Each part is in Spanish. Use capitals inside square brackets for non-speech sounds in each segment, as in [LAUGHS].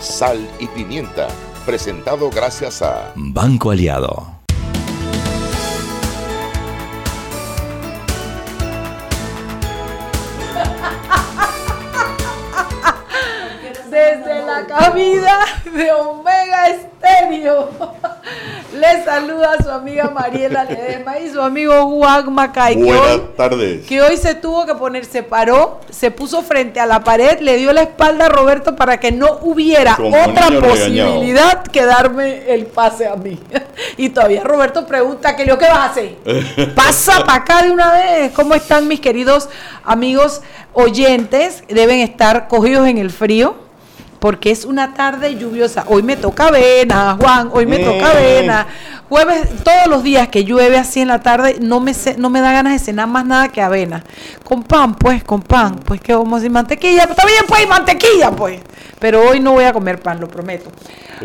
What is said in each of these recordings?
Sal y Pimienta, presentado gracias a Banco Aliado. Desde la cabina de Omega Estéreo. Le saluda a su amiga Mariela Ledesma y su amigo Juan Macay. que Buenas hoy- tardes. que hoy se tuvo que poner, se paró, se puso frente a la pared, le dio la espalda a Roberto para que no hubiera Como otra posibilidad que darme el pase a mí. [LAUGHS] Y todavía Roberto pregunta, ¿qué, ¿qué vas a hacer? [LAUGHS] Pasa para acá de una vez. ¿Cómo están mis queridos amigos oyentes? Deben estar cogidos en el frío. Porque es una tarde lluviosa. Hoy me toca avena, Juan. Hoy me toca avena. Jueves, todos los días que llueve así en la tarde, no me no me da ganas de cenar más nada que avena. Con pan, pues, con pan. Pues que vamos sin mantequilla. Está bien, pues, y mantequilla, pues. Pero hoy no voy a comer pan, lo prometo.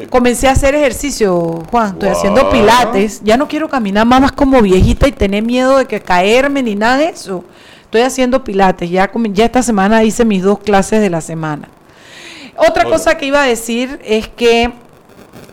Comencé a hacer ejercicio, Juan. Estoy Wow. haciendo pilates. Ya no quiero caminar más, más como viejita y tener miedo de que caerme ni nada de eso. Estoy haciendo pilates. Ya, ya esta semana hice mis dos clases de la semana. Otra cosa que iba a decir es que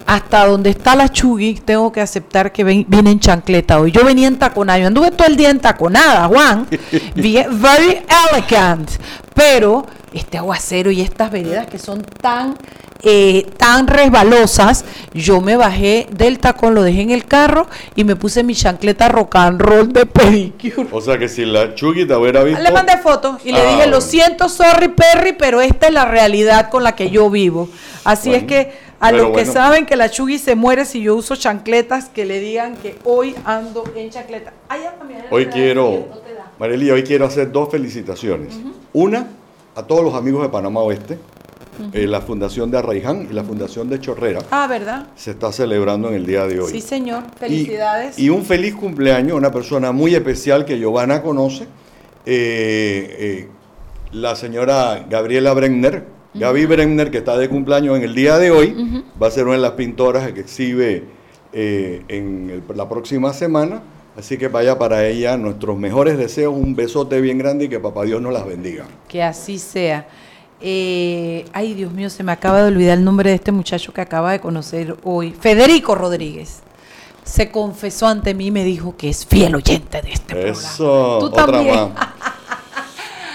hasta donde está la chugui, tengo que aceptar que ven- viene en chancleta hoy. Yo venía en taconada, yo anduve todo el día en taconada, Juan. [LAUGHS] Bien- very elegant. Pero este aguacero y estas veredas que son tan, eh, tan resbalosas, yo me bajé del tacón, lo dejé en el carro y me puse mi chancleta rock and roll de pedicure. O sea que si la Chucky te hubiera visto. Le mandé fotos y le Ah, dije, lo siento, sorry, Perry, pero esta es la realidad con la que yo vivo. Así Bueno, es que a los que bueno. saben que la Chugui se muere si yo uso chancletas, que le digan que hoy ando en chancleta. También. Hoy quiero. Marely, hoy quiero hacer dos felicitaciones. Una, a todos los amigos de Panamá Oeste, eh, la Fundación de Arraiján y la Fundación de Chorrera. Ah, ¿verdad? Se está celebrando en el día de hoy. Sí, señor. Felicidades. Y, un feliz cumpleaños a una persona muy especial que Giovanna conoce, eh, eh, la señora Gabriela Brenner. Gaby Brenner, que está de cumpleaños en el día de hoy, va a ser una de las pintoras que exhibe en el- la próxima semana. Así que vaya para ella nuestros mejores deseos, un besote bien grande y que papá Dios nos las bendiga. Que así sea. Eh, ay, Dios mío, se me acaba de olvidar el nombre de este muchacho que acaba de conocer hoy. Federico Rodríguez. Se confesó ante mí y me dijo que es fiel oyente de este programa. Eso, Tú otra también. más.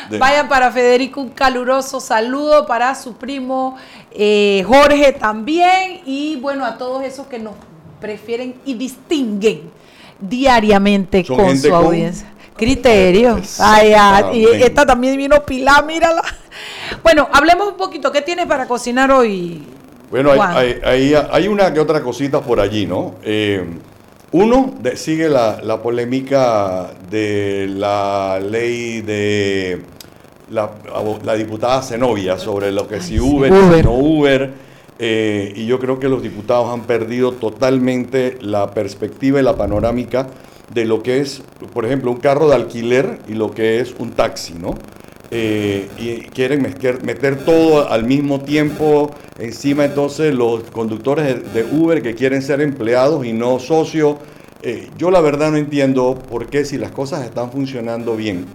[LAUGHS] Vayan para Federico un caluroso saludo para su primo eh, Jorge también y bueno a todos esos que nos prefieren y distinguen diariamente Son con su con- audiencia. Criterio. Ay, ah, y esta también vino Pilar, mírala. Bueno, hablemos un poquito. ¿Qué tienes para cocinar hoy? Bueno, hay, hay- hay- una que otra cosita por allí, ¿no? Eh, uno, de- sigue la, la polémica de la ley de la, la diputada Zenobia sobre lo que si sí. Uber, Uber. no Uber. eh, y yo creo que los diputados han perdido totalmente la perspectiva y la panorámica de lo que es, por ejemplo, un carro de alquiler y lo que es un taxi, ¿no? Eh, y quieren meter, meter todo al mismo tiempo encima entonces los conductores de, de Uber que quieren ser empleados y no socios. Eh, yo la verdad no entiendo por qué si las cosas están funcionando bien,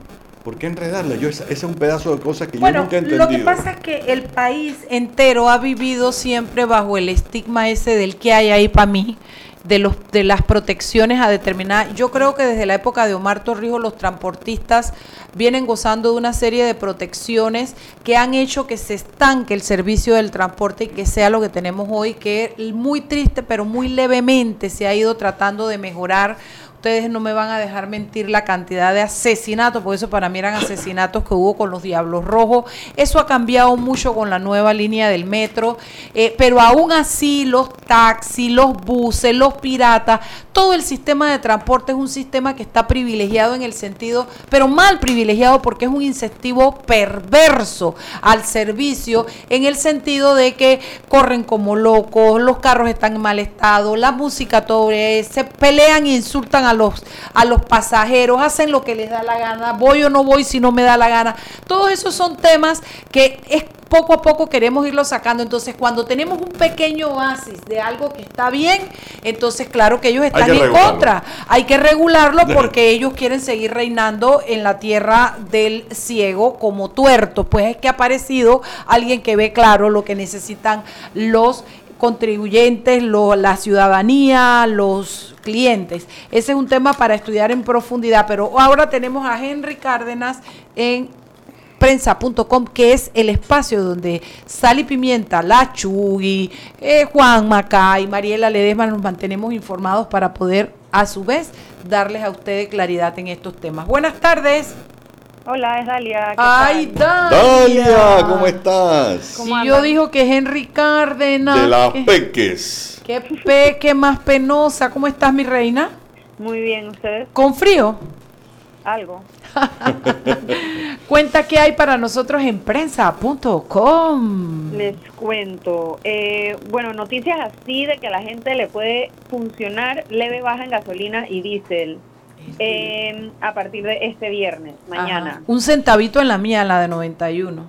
¿por qué enredarlas? Yo, ese es un pedazo de cosas que yo nunca he lo entendido. que pasa es que el país entero ha vivido siempre bajo el estigma ese del que hay ahí para mí, de los de las protecciones a determinadas. Yo creo que desde la época de Omar Torrijos los transportistas vienen gozando de una serie de protecciones que han hecho que se estanque el servicio del transporte y que sea lo que tenemos hoy, que muy triste, pero muy levemente se ha ido tratando de mejorar ustedes no me van a dejar mentir la cantidad de asesinatos, porque eso para mí eran asesinatos que hubo con los Diablos Rojos. Eso ha cambiado mucho con la nueva línea del metro, eh, pero aún así los taxis, los buses, los piratas, todo el sistema de transporte es un sistema que está privilegiado en el sentido, pero mal privilegiado porque es un incentivo perverso al servicio en el sentido de que corren como locos, los carros están en mal estado, la música todo se pelean e insultan a los a los pasajeros, hacen lo que les da la gana, voy o no voy si no me da la gana. Todos esos son temas que es poco a poco queremos irlo sacando. Entonces, cuando tenemos un pequeño oasis de algo que está bien, entonces claro que ellos están en contra. Hay que regularlo porque ellos quieren seguir reinando en la tierra del ciego como tuerto. Pues es que ha aparecido alguien que ve claro lo que necesitan los contribuyentes, la ciudadanía, los clientes. Ese es un tema para estudiar en profundidad, pero ahora tenemos a Henry Cárdenas en prensa.com, que es el espacio donde Sally Pimienta, La Chugui, eh, Juan Macay, Mariela Ledesma nos mantenemos informados para poder, a su vez, darles a ustedes claridad en estos temas. Buenas tardes. Hola, es Dalia. Ay, Dalia. Dalia, ¿cómo estás? Si yo dijo que es Henry Cárdenas. De las peques. Qué peque más penosa. ¿Cómo estás, mi reina? Muy bien, ¿ustedes? ¿Con frío? Algo. [LAUGHS] Cuenta qué hay para nosotros en prensa.com. Les cuento. Eh, bueno, noticias así de que a la gente le puede funcionar leve baja en gasolina y diésel. Eh, a partir de este viernes, mañana. Un centavito en la mía, la de 91.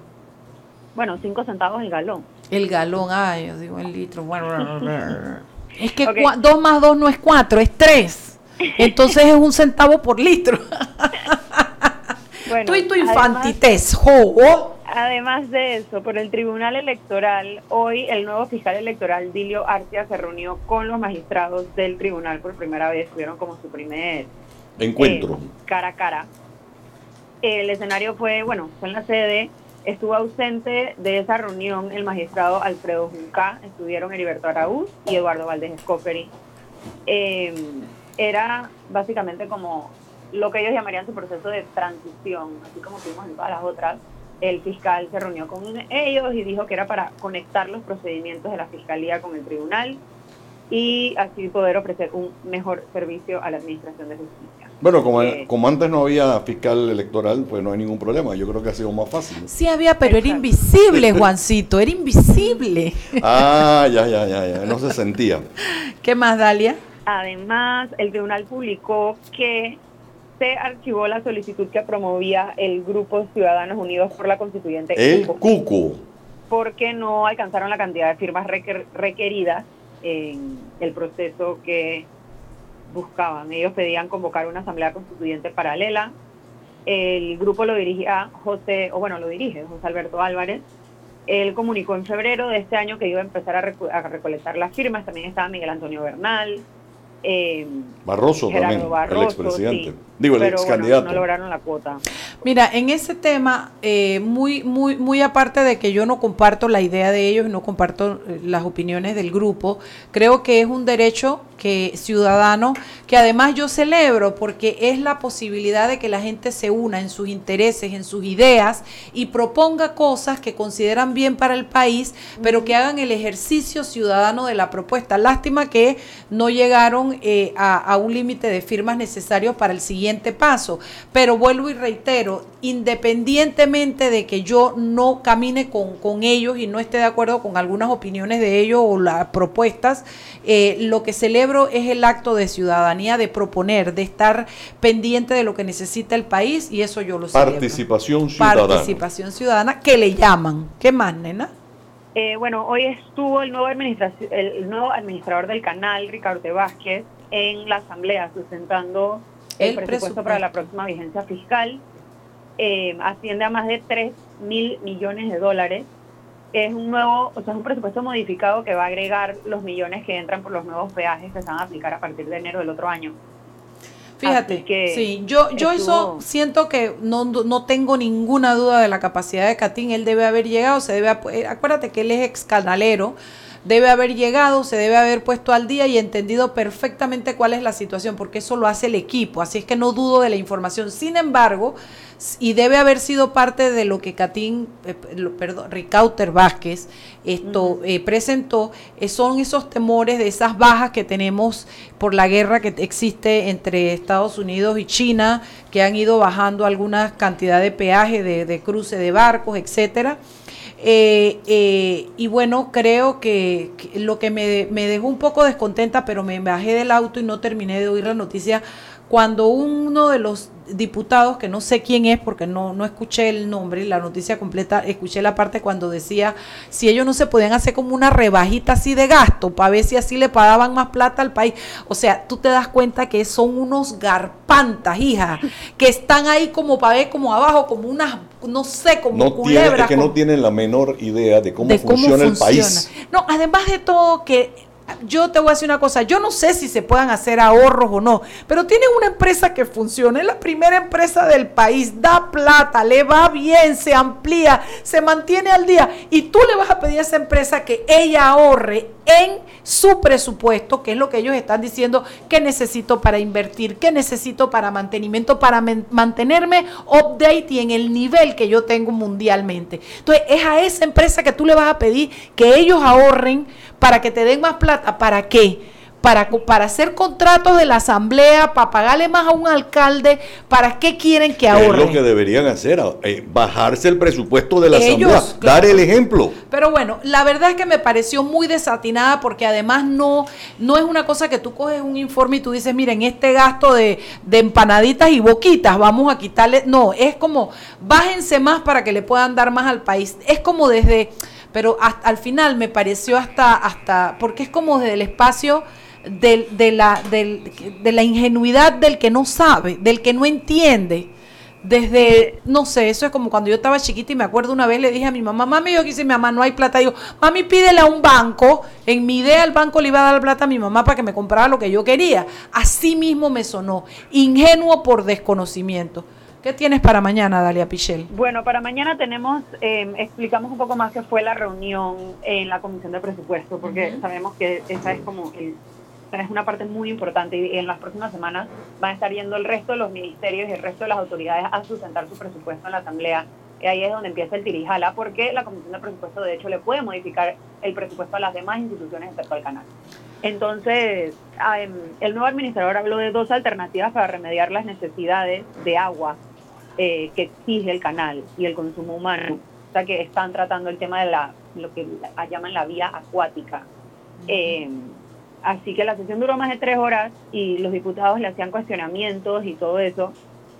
Bueno, cinco centavos el galón. El galón, ay, yo digo el litro. [LAUGHS] es que dos más dos no es cuatro, es tres. Entonces es un centavo por litro. [LAUGHS] Tú y tu infantitez, Además de eso, por el Tribunal Electoral, hoy el nuevo fiscal electoral, Dilio Arcia, se reunió con los magistrados del tribunal por primera vez. Tuvieron como su primer encuentro. Eh, cara a cara. El escenario fue, bueno, fue en la sede. Estuvo ausente de esa reunión el magistrado Alfredo Junca, estuvieron Heriberto Araúz y Eduardo Valdés Scoperi. Eh, era básicamente como lo que ellos llamarían su proceso de transición, así como tuvimos en todas las otras. El fiscal se reunió con ellos y dijo que era para conectar los procedimientos de la fiscalía con el tribunal y así poder ofrecer un mejor servicio a la administración de justicia. Bueno, como, eh, como antes no había fiscal electoral, pues no hay ningún problema. Yo creo que ha sido más fácil. Sí había, pero era invisible, [LAUGHS] Juancito, era invisible. Ah, ya, ya, ya, ya, no se sentía. [LAUGHS] ¿Qué más, Dalia? Además, el tribunal publicó que se archivó la solicitud que promovía el grupo Ciudadanos Unidos por la Constituyente. El CUCU. Porque no alcanzaron la cantidad de firmas requeridas en el proceso que buscaban. Ellos pedían convocar una asamblea constituyente paralela. El grupo lo dirigía José, o bueno, lo dirige José Alberto Álvarez. Él comunicó en febrero de este año que iba a empezar a, a recolectar las firmas. También estaba Miguel Antonio Bernal, eh, Barroso también, el expresidente. Digo, el ex candidato. no lograron la cuota. Mira, en ese tema, eh, muy, muy, muy aparte de que yo no comparto la idea de ellos, no comparto eh, las opiniones del grupo, creo que es un derecho que ciudadano que además yo celebro porque es la posibilidad de que la gente se una en sus intereses, en sus ideas y proponga cosas que consideran bien para el país, pero que hagan el ejercicio ciudadano de la propuesta. Lástima que no llegaron eh, a, a un límite de firmas necesarios para el siguiente paso, pero vuelvo y reitero, independientemente de que yo no camine con, con ellos y no esté de acuerdo con algunas opiniones de ellos o las propuestas, eh, lo que celebro es el acto de ciudadanía, de proponer, de estar pendiente de lo que necesita el país y eso yo lo celebro. Participación ciudadana. Participación ciudadana, que le llaman. ¿Qué más, nena? Eh, bueno, hoy estuvo el nuevo, el nuevo administrador del canal, Ricardo Vázquez, en la asamblea sustentando el, presupuesto, para la próxima vigencia fiscal. Eh, asciende a más de 3 mil millones de dólares es un nuevo, o sea, es un presupuesto modificado que va a agregar los millones que entran por los nuevos peajes que se van a aplicar a partir de enero del otro año. Fíjate, que sí, yo, yo eso siento que no, no tengo ninguna duda de la capacidad de Catín, él debe haber llegado, se debe, acuérdate que él es ex canalero, debe haber llegado, se debe haber puesto al día y entendido perfectamente cuál es la situación, porque eso lo hace el equipo, así es que no dudo de la información. Sin embargo, y debe haber sido parte de lo que Catín, eh, perdón, Ricauter Vázquez esto eh, presentó, eh, son esos temores de esas bajas que tenemos por la guerra que existe entre Estados Unidos y China, que han ido bajando alguna cantidad de peaje de, cruce de barcos, etcétera. Y bueno, creo que, lo que me, me, dejó un poco descontenta, pero me bajé del auto y no terminé de oír la noticia, cuando uno de los diputados, que no sé quién es porque no, no escuché el nombre, la noticia completa, escuché la parte cuando decía si ellos no se podían hacer como una rebajita así de gasto para ver si así le pagaban más plata al país. O sea, tú te das cuenta que son unos garpantas, hija, que están ahí como para ver como abajo, como unas, no sé, como no culebras. que no tienen la menor idea de cómo, funciona el país. No, además de todo que yo te voy a decir una cosa, yo no sé si se puedan hacer ahorros o no, pero tienen una empresa que funciona, es la primera empresa del país, da plata, le va bien, se amplía, se mantiene al día y tú le vas a pedir a esa empresa que ella ahorre en su presupuesto, que es lo que ellos están diciendo que necesito para invertir, que necesito para mantenimiento, para mantenerme update y en el nivel que yo tengo mundialmente. Entonces, es a esa empresa que tú le vas a pedir que ellos ahorren para que te den más plata. ¿Para qué? Para, para, hacer contratos de la asamblea, para pagarle más a un alcalde, ¿para qué quieren que ahorren? Es lo que deberían hacer, eh, bajarse el presupuesto de la asamblea, dar el ejemplo. Pero bueno, la verdad es que me pareció muy desatinada porque además no, no es una cosa que tú coges un informe y tú dices, miren, este gasto de, de empanaditas y boquitas, vamos a quitarle, no, es como, bájense más para que le puedan dar más al país. Es como desde pero hasta, al final me pareció hasta, hasta, porque es como desde el espacio de, la, de la ingenuidad del que no sabe, del que no entiende. Desde, no sé, eso es como cuando yo estaba chiquita y me acuerdo una vez le dije a mi mamá, mami, yo quise mi mamá, no hay plata. Digo, mami, pídele a un banco. En mi idea, el banco le iba a dar plata a mi mamá para que me comprara lo que yo quería. Así mismo me sonó, ingenuo por desconocimiento. ¿Qué tienes para mañana, Dalia Pichel? Bueno, para mañana tenemos, em, explicamos un poco más qué fue la reunión en la Comisión de Presupuesto, porque sabemos que esa es como es una parte muy importante y en las próximas semanas van a estar yendo el resto de los ministerios y el resto de las autoridades a sustentar su presupuesto en la Asamblea. Y ahí es donde empieza el tirijala, porque la Comisión de Presupuesto, de hecho, le puede modificar el presupuesto a las demás instituciones excepto al canal. Entonces, em, el nuevo administrador habló de dos alternativas para remediar las necesidades de agua eh, que exige el canal y el consumo humano. O sea que están tratando el tema de la, lo que llaman la vía acuática. Eh, así que la sesión duró más de tres horas y los diputados le hacían cuestionamientos y todo eso,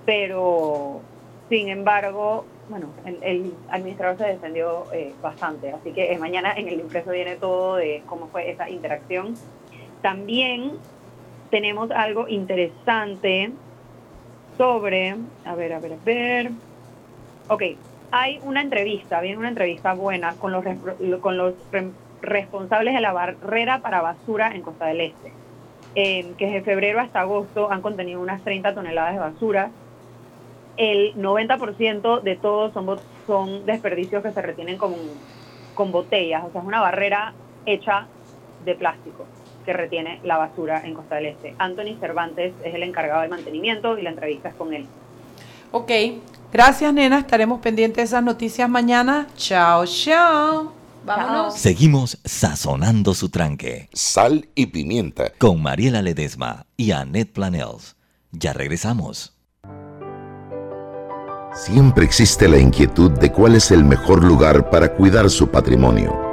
pero sin embargo, bueno, el, administrador se defendió eh, bastante. Así que mañana en el impreso viene todo de cómo fue esa interacción. También tenemos algo interesante sobre, a ver, a ver, a ver. Ok, hay una entrevista, viene una entrevista buena con los, con los responsables de la barrera para basura en Costa del Este, que de febrero hasta agosto han contenido unas 30 toneladas de basura. El 90% de todos son, son desperdicios que se retienen con, con botellas, o sea, es una barrera hecha de plástico que retiene la basura en Costa del Este. Anthony Cervantes es el encargado del mantenimiento y la entrevista es con él. Ok, gracias nena, estaremos pendientes de esas noticias mañana. Chao, chao. Vámonos. Seguimos sazonando su tranque. Sal y pimienta. Con Mariela Ledesma y Annette Planels. Ya regresamos. Siempre existe la inquietud de cuál es el mejor lugar para cuidar su patrimonio.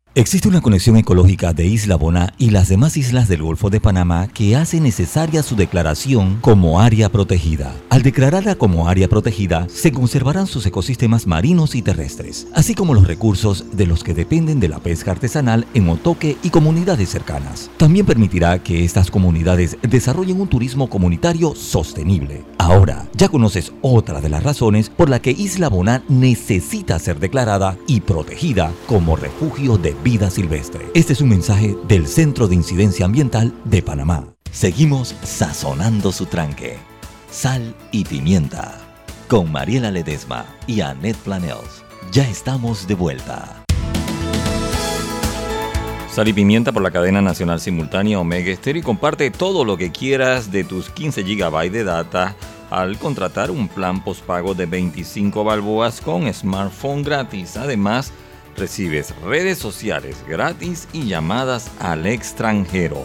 Existe una conexión ecológica de Isla Bona y las demás islas del Golfo de Panamá que hace necesaria su declaración como área protegida. Al declararla como área protegida, se conservarán sus ecosistemas marinos y terrestres, así como los recursos de los que dependen de la pesca artesanal en Otoque y comunidades cercanas. También permitirá que estas comunidades desarrollen un turismo comunitario sostenible. Ahora, ya conoces otra de las razones por la que Isla Bona necesita ser declarada y protegida como refugio de vida silvestre. Este es un mensaje del Centro de Incidencia Ambiental de Panamá. Seguimos sazonando su tranque. Sal y pimienta. Con Mariela Ledesma y Annette Planels. Ya estamos de vuelta. Sal y pimienta por la cadena nacional simultánea Omega Stereo y comparte todo lo que quieras de tus 15 GB de data al contratar un plan postpago de 25 balboas con smartphone gratis. Además, recibes redes sociales gratis y llamadas al extranjero.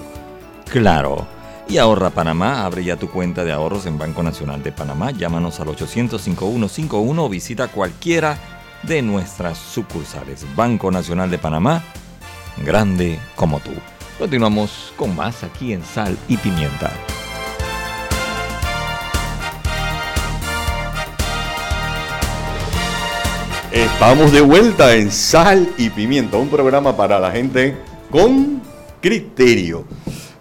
Claro. Y Ahorra Panamá, abre ya tu cuenta de ahorros en Banco Nacional de Panamá. Llámanos al 800-5151 o visita cualquiera de nuestras sucursales. Banco Nacional de Panamá, grande como tú. Continuamos con más aquí en Sal y Pimienta. Estamos de vuelta en Sal y Pimienta, un programa para la gente con criterio.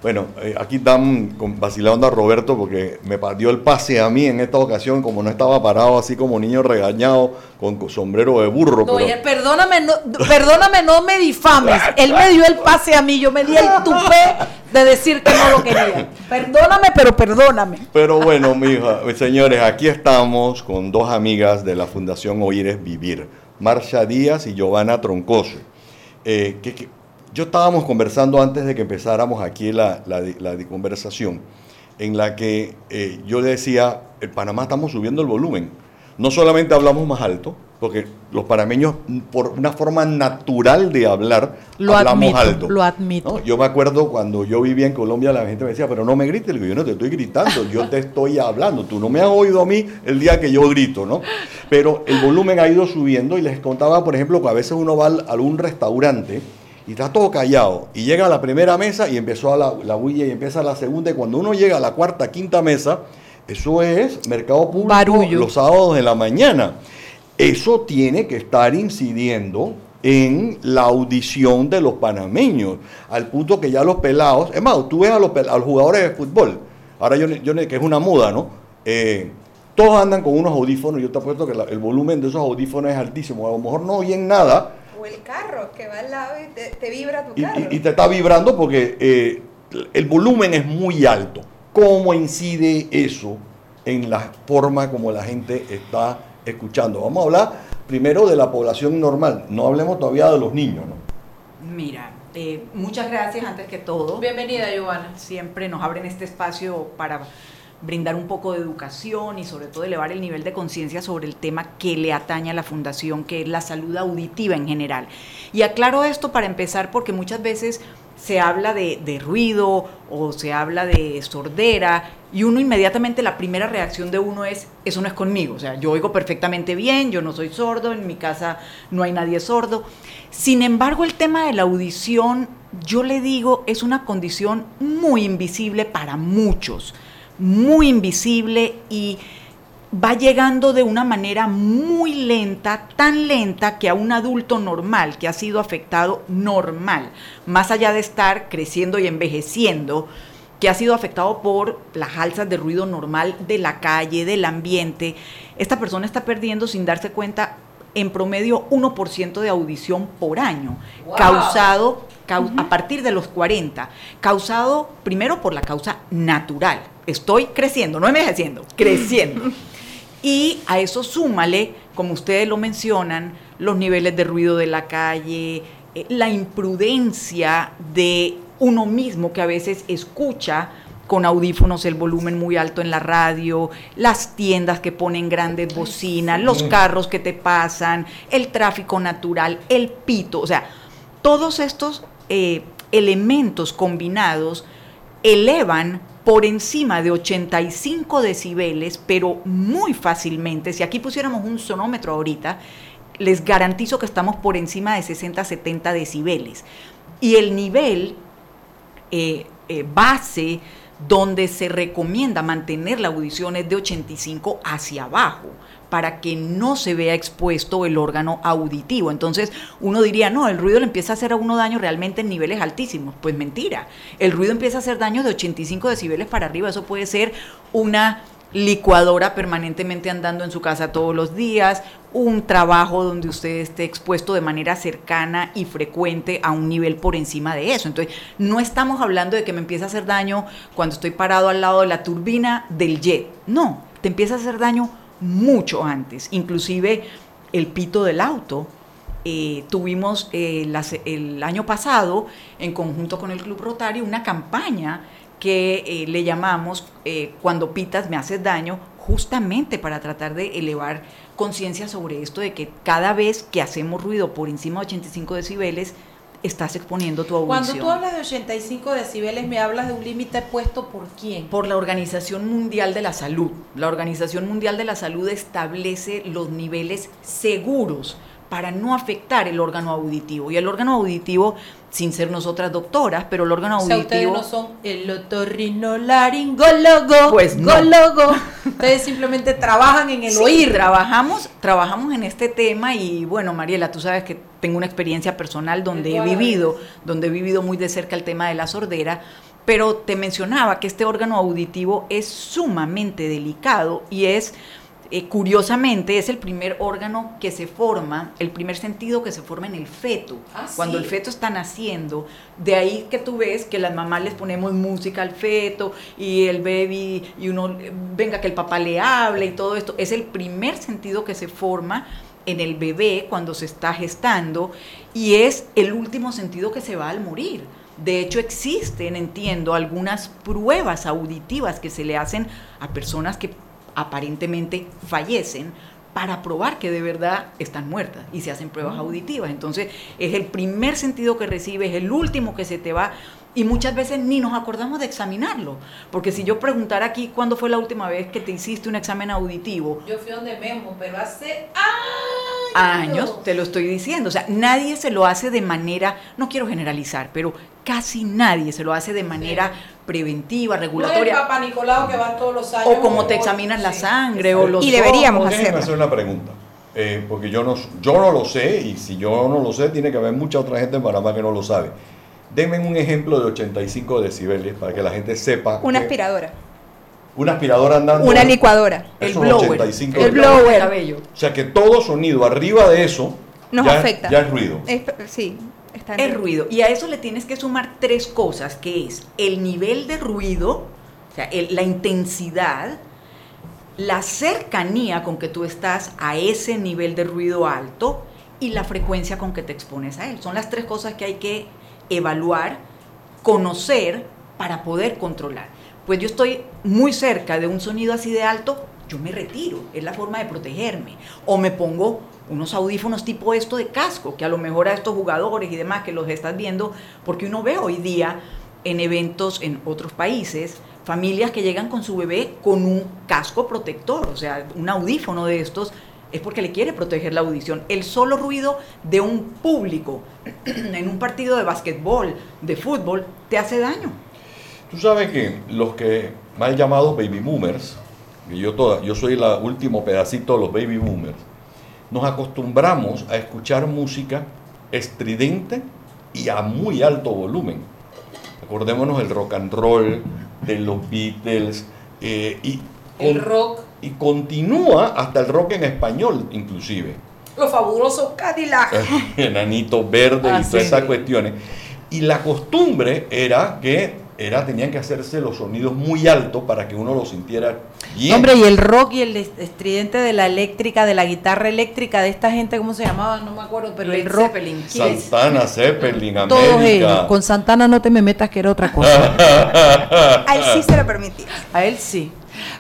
Bueno, eh, aquí están con- vacilando a Roberto porque me dio el pase a mí en esta ocasión, como no estaba parado así como niño regañado con, con sombrero de burro. No, pero- oye, perdóname, no, perdóname, no me difames. [LAUGHS] Él me dio el pase a mí, yo me di el tupé de decir que no lo quería. Perdóname, pero perdóname. Pero bueno, mija, señores, aquí estamos con dos amigas de la Fundación Oír es Vivir, Marcia Díaz y Giovanna Troncoso. Eh, que, que- yo estábamos conversando antes de que empezáramos aquí la, conversación, en la que eh, yo le decía, en Panamá estamos subiendo el volumen. No solamente hablamos más alto, porque los panameños, por una forma natural de hablar, Lo hablamos admito, alto. lo admito. ¿no? Yo me acuerdo cuando yo vivía en Colombia, la gente me decía, pero no me grites, yo no te estoy gritando, yo te estoy hablando, tú no me has oído a mí el día que yo grito, ¿no? Pero el volumen ha ido subiendo y les contaba, por ejemplo, que a veces uno va al- a algún restaurante y está todo callado y llega a la primera mesa y empezó a la, la bulla y empieza la segunda y cuando uno llega a la cuarta, quinta mesa, eso es mercado público Barullo. los sábados de la mañana. Eso tiene que estar incidiendo en la audición de los panameños, al punto que ya los pelados, es más, tú ves a los, a los jugadores de fútbol, ahora yo, yo que es una moda, ¿no? Eh, todos andan con unos audífonos, yo te apuesto que la- el volumen de esos audífonos es altísimo, a lo mejor no oyen nada O el carro que va al lado y te, te vibra tu y, carro. y- y te está vibrando porque eh, el volumen es muy alto. ¿Cómo incide eso en la forma como la gente está escuchando? Vamos a hablar primero de la población normal, no hablemos todavía de los niños, ¿no? Mira, eh, muchas gracias antes que todo. Bienvenida, Giovanna. Siempre nos abren este espacio para brindar un poco de educación y sobre todo elevar el nivel de conciencia sobre el tema que le atañe a la fundación, que es la salud auditiva en general. Y aclaro esto para empezar porque muchas veces se habla de, de, ruido o se habla de sordera y uno inmediatamente la primera reacción de uno es, eso no es conmigo, o sea, yo oigo perfectamente bien, yo no soy sordo, en mi casa no hay nadie sordo. Sin embargo, el tema de la audición, yo le digo, es una condición muy invisible para muchos, muy invisible y va llegando de una manera muy lenta, tan lenta que a un adulto normal que ha sido afectado normal, más allá de estar creciendo y envejeciendo, que ha sido afectado por las alzas de ruido normal de la calle, del ambiente, esta persona está perdiendo sin darse cuenta en promedio 1% de audición por año, wow. causado cau uh -huh. a partir de los 40, causado primero por la causa natural. Estoy creciendo, no envejeciendo, [LAUGHS] creciendo. Y a eso súmale, como ustedes lo mencionan, los niveles de ruido de la calle, eh, la imprudencia de uno mismo que a veces escucha con audífonos el volumen muy alto en la radio, las tiendas que ponen grandes bocinas, los carros que te pasan, el tráfico natural, el pito, o sea, todos estos eh, elementos combinados elevan por encima de 85 decibeles, pero muy fácilmente, si aquí pusiéramos un sonómetro ahorita, les garantizo que estamos por encima de 60, 70 decibeles. Y el nivel eh, eh, base donde se recomienda mantener la audición es de 85 hacia abajo para que no se vea expuesto el órgano auditivo. Entonces uno diría, no, el ruido le empieza a hacer a uno daño realmente en niveles altísimos. Pues mentira, el ruido empieza a hacer daño de 85 decibeles para arriba. Eso puede ser una licuadora permanentemente andando en su casa todos los días, un trabajo donde usted esté expuesto de manera cercana y frecuente a un nivel por encima de eso. Entonces, no estamos hablando de que me empiece a hacer daño cuando estoy parado al lado de la turbina del jet. No, te empieza a hacer daño mucho antes. Inclusive el pito del auto. Eh, tuvimos eh, el año pasado, en conjunto con el Club Rotario, una campaña que eh, le llamamos eh, cuando pitas me haces daño, justamente para tratar de elevar conciencia sobre esto de que cada vez que hacemos ruido por encima de 85 decibeles, estás exponiendo tu audición. Cuando tú hablas de 85 decibeles, me hablas de un límite puesto por quién? Por la Organización Mundial de la Salud. La Organización Mundial de la Salud establece los niveles seguros para no afectar el órgano auditivo. Y el órgano auditivo, sin ser nosotras doctoras, pero el órgano o sea, auditivo... ustedes no son el otorrinolaringólogo, pues no. gólogo. [LAUGHS] Ustedes simplemente trabajan en el sí, oír. Trabajamos, trabajamos en este tema y bueno, Mariela, tú sabes que tengo una experiencia personal donde he vivido, donde he vivido muy de cerca el tema de la sordera, pero te mencionaba que este órgano auditivo es sumamente delicado y es eh, curiosamente es el primer órgano que se forma, el primer sentido que se forma en el feto, Ah, cuando ¿sí? el feto está naciendo. De ahí que tú ves que las mamás les ponemos música al feto y el baby, y uno, eh, venga que el papá le hable y todo esto. Es el primer sentido que se forma en el bebé cuando se está gestando y es el último sentido que se va al morir. De hecho, existen, entiendo, algunas pruebas auditivas que se le hacen a personas que aparentemente fallecen para probar que de verdad están muertas y se hacen pruebas auditivas. Entonces, es el primer sentido que recibes, el último que se te va y muchas veces ni nos acordamos de examinarlo. Porque si yo preguntara aquí cuándo fue la última vez que te hiciste un examen auditivo, Yo fui donde Memo, pero hace años, te lo estoy diciendo. O sea, nadie se lo hace de manera, no quiero generalizar, pero casi nadie se lo hace de manera preventiva, No es el regulatoria. Papá Nicolau que va todos los años. O como te examinas la sangre o los Y deberíamos ojos. Déjenme hacer una pregunta. eh, porque yo no, yo no lo sé, y si yo no lo sé, tiene que haber mucha otra gente en Panamá que no lo sabe. Denme un ejemplo de 85 decibeles para que la gente sepa. Una que aspiradora. Una aspiradora andando. Una licuadora. El es blower. 85 El blower. Cabello. O sea que todo sonido arriba de eso Nos ya, afecta. ya es ruido. Es- sí, está en Es ruido. Y a eso le tienes que sumar tres cosas, que es el nivel de ruido, o sea, el- la intensidad, la cercanía con que tú estás a ese nivel de ruido alto y la frecuencia con que te expones a él. Son las tres cosas que hay que evaluar, conocer para poder controlar. Pues yo estoy muy cerca de un sonido así de alto, yo me retiro, es la forma de protegerme. O me pongo unos audífonos tipo esto de casco, que a lo mejor a estos jugadores y demás que los estás viendo, porque uno ve hoy día en eventos en otros países, familias que llegan con su bebé con un casco protector, o sea, un audífono de estos, es porque le quiere proteger la audición. El solo ruido de un público [CLEARS THROAT] en un partido de básquetbol, de fútbol, te hace daño. Tú sabes que los que mal llamados baby boomers, que yo, toda, yo soy el último pedacito de los baby boomers, nos acostumbramos a escuchar música estridente y a muy alto volumen. Acordémonos del rock and roll, de los Beatles, eh, y, El rock. y continúa hasta el rock en español inclusive. Los fabulosos Cadillac. [LAUGHS] Enanito verde Ah, y todas sí. esas cuestiones. Y la costumbre era que era, tenían que hacerse los sonidos muy altos para que uno lo sintiera bien. Hombre, y el rock y el est- estridente de la eléctrica, de la guitarra eléctrica, de esta gente, ¿cómo se llamaba? No me acuerdo, pero el rock. Zeppelin. Santana, Zeppelin, Todos ellos. América. Con Santana no te me metas que era otra cosa. [LAUGHS] A él sí se lo permitía. A él sí.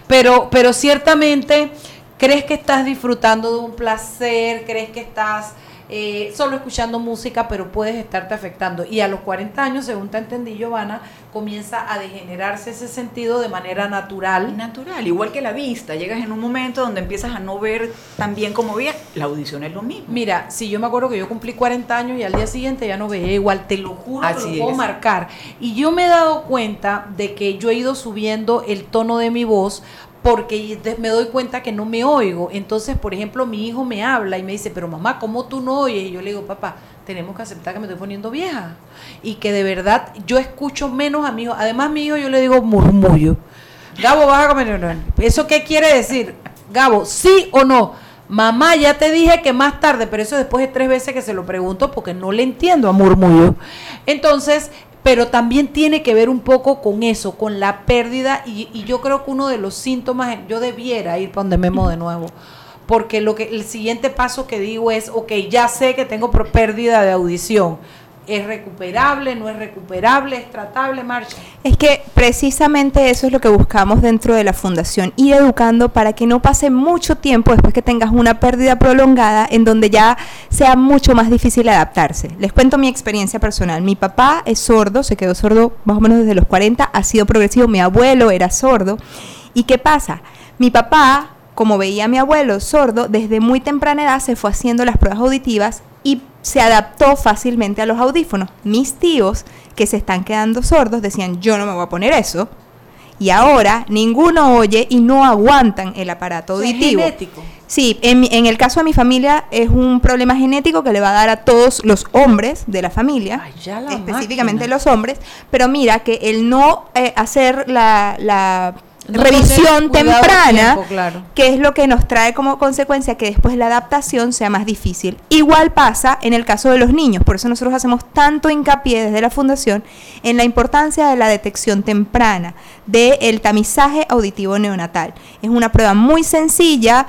Pero, pero ciertamente, ¿crees que estás disfrutando de un placer? ¿Crees que estás eh, solo escuchando música, pero puedes estarte afectando? Y a los 40 años, según te entendí, Giovanna, comienza a degenerarse ese sentido de manera natural. Natural, igual que la vista, llegas en un momento donde empiezas a no ver tan bien como veías, la audición es lo mismo. Mira, si yo me acuerdo que yo cumplí 40 años y al día siguiente ya no veía igual, te lo juro, que Así lo puedo marcar. Y yo me he dado cuenta de que yo he ido subiendo el tono de mi voz porque me doy cuenta que no me oigo. Entonces, por ejemplo, mi hijo me habla y me dice, pero mamá, ¿cómo tú no oyes? Y yo le digo, papá, tenemos que aceptar que me estoy poniendo vieja. Y que de verdad yo escucho menos a mi hijo. Además, mi hijo yo le digo murmullo. Gabo, vas a comer. ¿Eso qué quiere decir? Gabo, ¿sí o no? Mamá, ya te dije que más tarde, pero eso después de tres veces que se lo pregunto porque no le entiendo a murmullo. Entonces, pero también tiene que ver un poco con eso, con la pérdida y, y yo creo que uno de los síntomas, yo debiera ir para donde Memo de nuevo, porque lo que el siguiente paso que digo es, ok, ya sé que tengo pérdida de audición, ¿es recuperable, no es recuperable, es tratable, Marcha? Es que precisamente eso es lo que buscamos dentro de la fundación, ir educando para que no pase mucho tiempo después que tengas una pérdida prolongada en donde ya sea mucho más difícil adaptarse. Les cuento mi experiencia personal. Mi papá es sordo, se quedó sordo más o menos desde los 40, ha sido progresivo, mi abuelo era sordo. ¿Y qué pasa? Mi papá, como veía a mi abuelo sordo, desde muy temprana edad se fue haciendo las pruebas auditivas y se adaptó fácilmente a los audífonos. Mis tíos, que se están quedando sordos, decían, yo no me voy a poner eso. Y ahora ninguno oye y no aguantan el aparato O sea, es auditivo. genético. Sí, en, en el caso de mi familia es un problema genético que le va a dar a todos los hombres de la familia, ya la específicamente máquina. los hombres, pero mira que el no eh, hacer la, la No revisión temprana, tiempo, claro. que es lo que nos trae como consecuencia que después la adaptación sea más difícil. Igual pasa en el caso de los niños, por eso nosotros hacemos tanto hincapié desde la Fundación en la importancia de la detección temprana, del tamizaje auditivo neonatal. Es una prueba muy sencilla.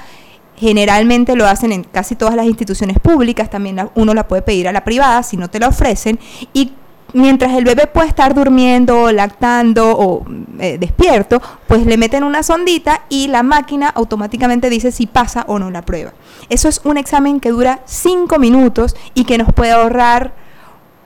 Generalmente lo hacen en casi todas las instituciones públicas, también la- uno la puede pedir a la privada si no te la ofrecen. Y mientras el bebé puede estar durmiendo, lactando o eh, despierto, pues le meten una sondita y la máquina automáticamente dice si pasa o no la prueba. Eso es un examen que dura cinco minutos y que nos puede ahorrar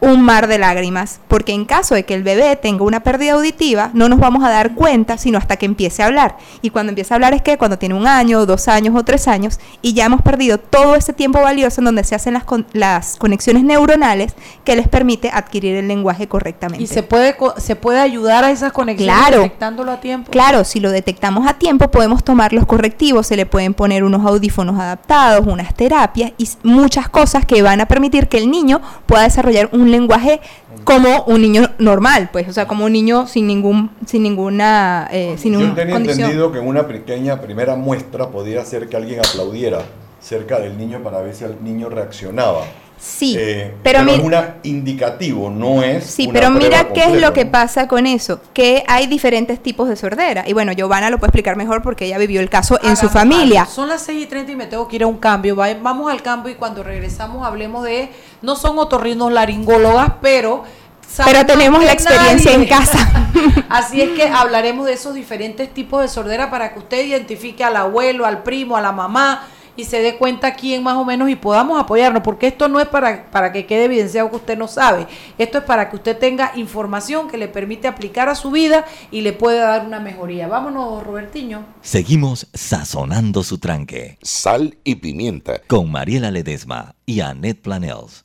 un mar de lágrimas, porque en caso de que el bebé tenga una pérdida auditiva, no nos vamos a dar cuenta sino hasta que empiece a hablar. Y cuando empieza a hablar es que cuando tiene un año, dos años o tres años, y ya hemos perdido todo ese tiempo valioso en donde se hacen las, con- las conexiones neuronales que les permite adquirir el lenguaje correctamente. Y se puede, co- se puede ayudar a esas conexiones Claro. detectándolo a tiempo. Claro, si lo detectamos a tiempo podemos tomar los correctivos, se le pueden poner unos audífonos adaptados, unas terapias y muchas cosas que van a permitir que el niño pueda desarrollar un lenguaje como un niño normal, pues, o sea, como un niño sin ningún, sin ninguna, eh, sin Yo tenía condición. entendido que en una pequeña primera muestra podía ser que alguien aplaudiera cerca del niño para ver si el niño reaccionaba. Sí, Eh, pero es mi- un indicativo, no es. Sí, una pero mira qué es completa, lo que pasa con eso, que hay diferentes tipos de sordera. Y bueno, Giovanna lo puede explicar mejor porque ella vivió el caso en su familia. algo. Son las 6 y 30 y me tengo que ir a un cambio. Va- Vamos al cambio y cuando regresamos hablemos de, no son otorrinos laringólogas, pero Pero tenemos la experiencia en casa. [LAUGHS] Así es que hablaremos de esos diferentes tipos de sordera para que usted identifique al abuelo, al primo, a la mamá y se dé cuenta quién más o menos y podamos apoyarnos, porque esto no es para, para que quede evidenciado que usted no sabe, esto es para que usted tenga información que le permite aplicar a su vida y le pueda dar una mejoría. Vámonos, Robertiño. Seguimos sazonando su tranque. Sal y pimienta. Con Mariela Ledesma y Annette Planels.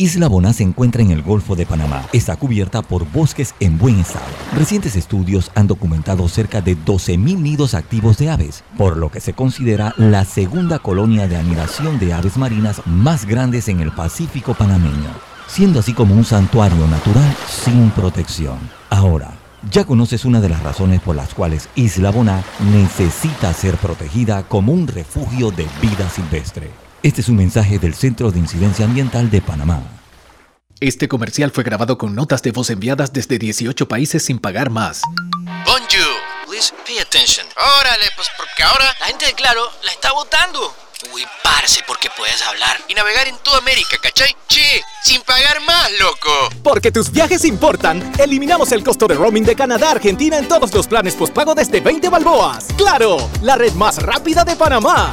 Isla Boná se encuentra en el Golfo de Panamá. Está cubierta por bosques en buen estado. Recientes estudios han documentado cerca de 12.000 nidos activos de aves, por lo que se considera la segunda colonia de anidación de aves marinas más grandes en el Pacífico panameño, siendo así como un santuario natural sin protección. Ahora, ya conoces una de las razones por las cuales Isla Boná necesita ser protegida como un refugio de vida silvestre. Este es un mensaje del Centro de Incidencia Ambiental de Panamá. Este comercial fue grabado con notas de voz enviadas desde 18 países sin pagar más. Bonjour, please pay attention. Órale, pues porque ahora la gente de Claro la está votando. Uy, parce, porque puedes hablar y navegar en toda América, ¿cachai? Che, sin pagar más, loco. Porque tus viajes importan, eliminamos el costo de roaming de Canadá a Argentina en todos los planes postpago desde 20 balboas. ¡Claro! La red más rápida de Panamá.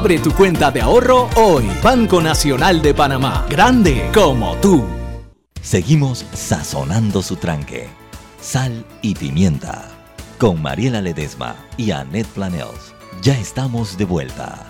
Abre tu cuenta de ahorro hoy. Banco Nacional de Panamá. Grande como tú. Seguimos sazonando su tranque. Sal y pimienta. Con Mariela Ledesma y Annette Planels. Ya estamos de vuelta.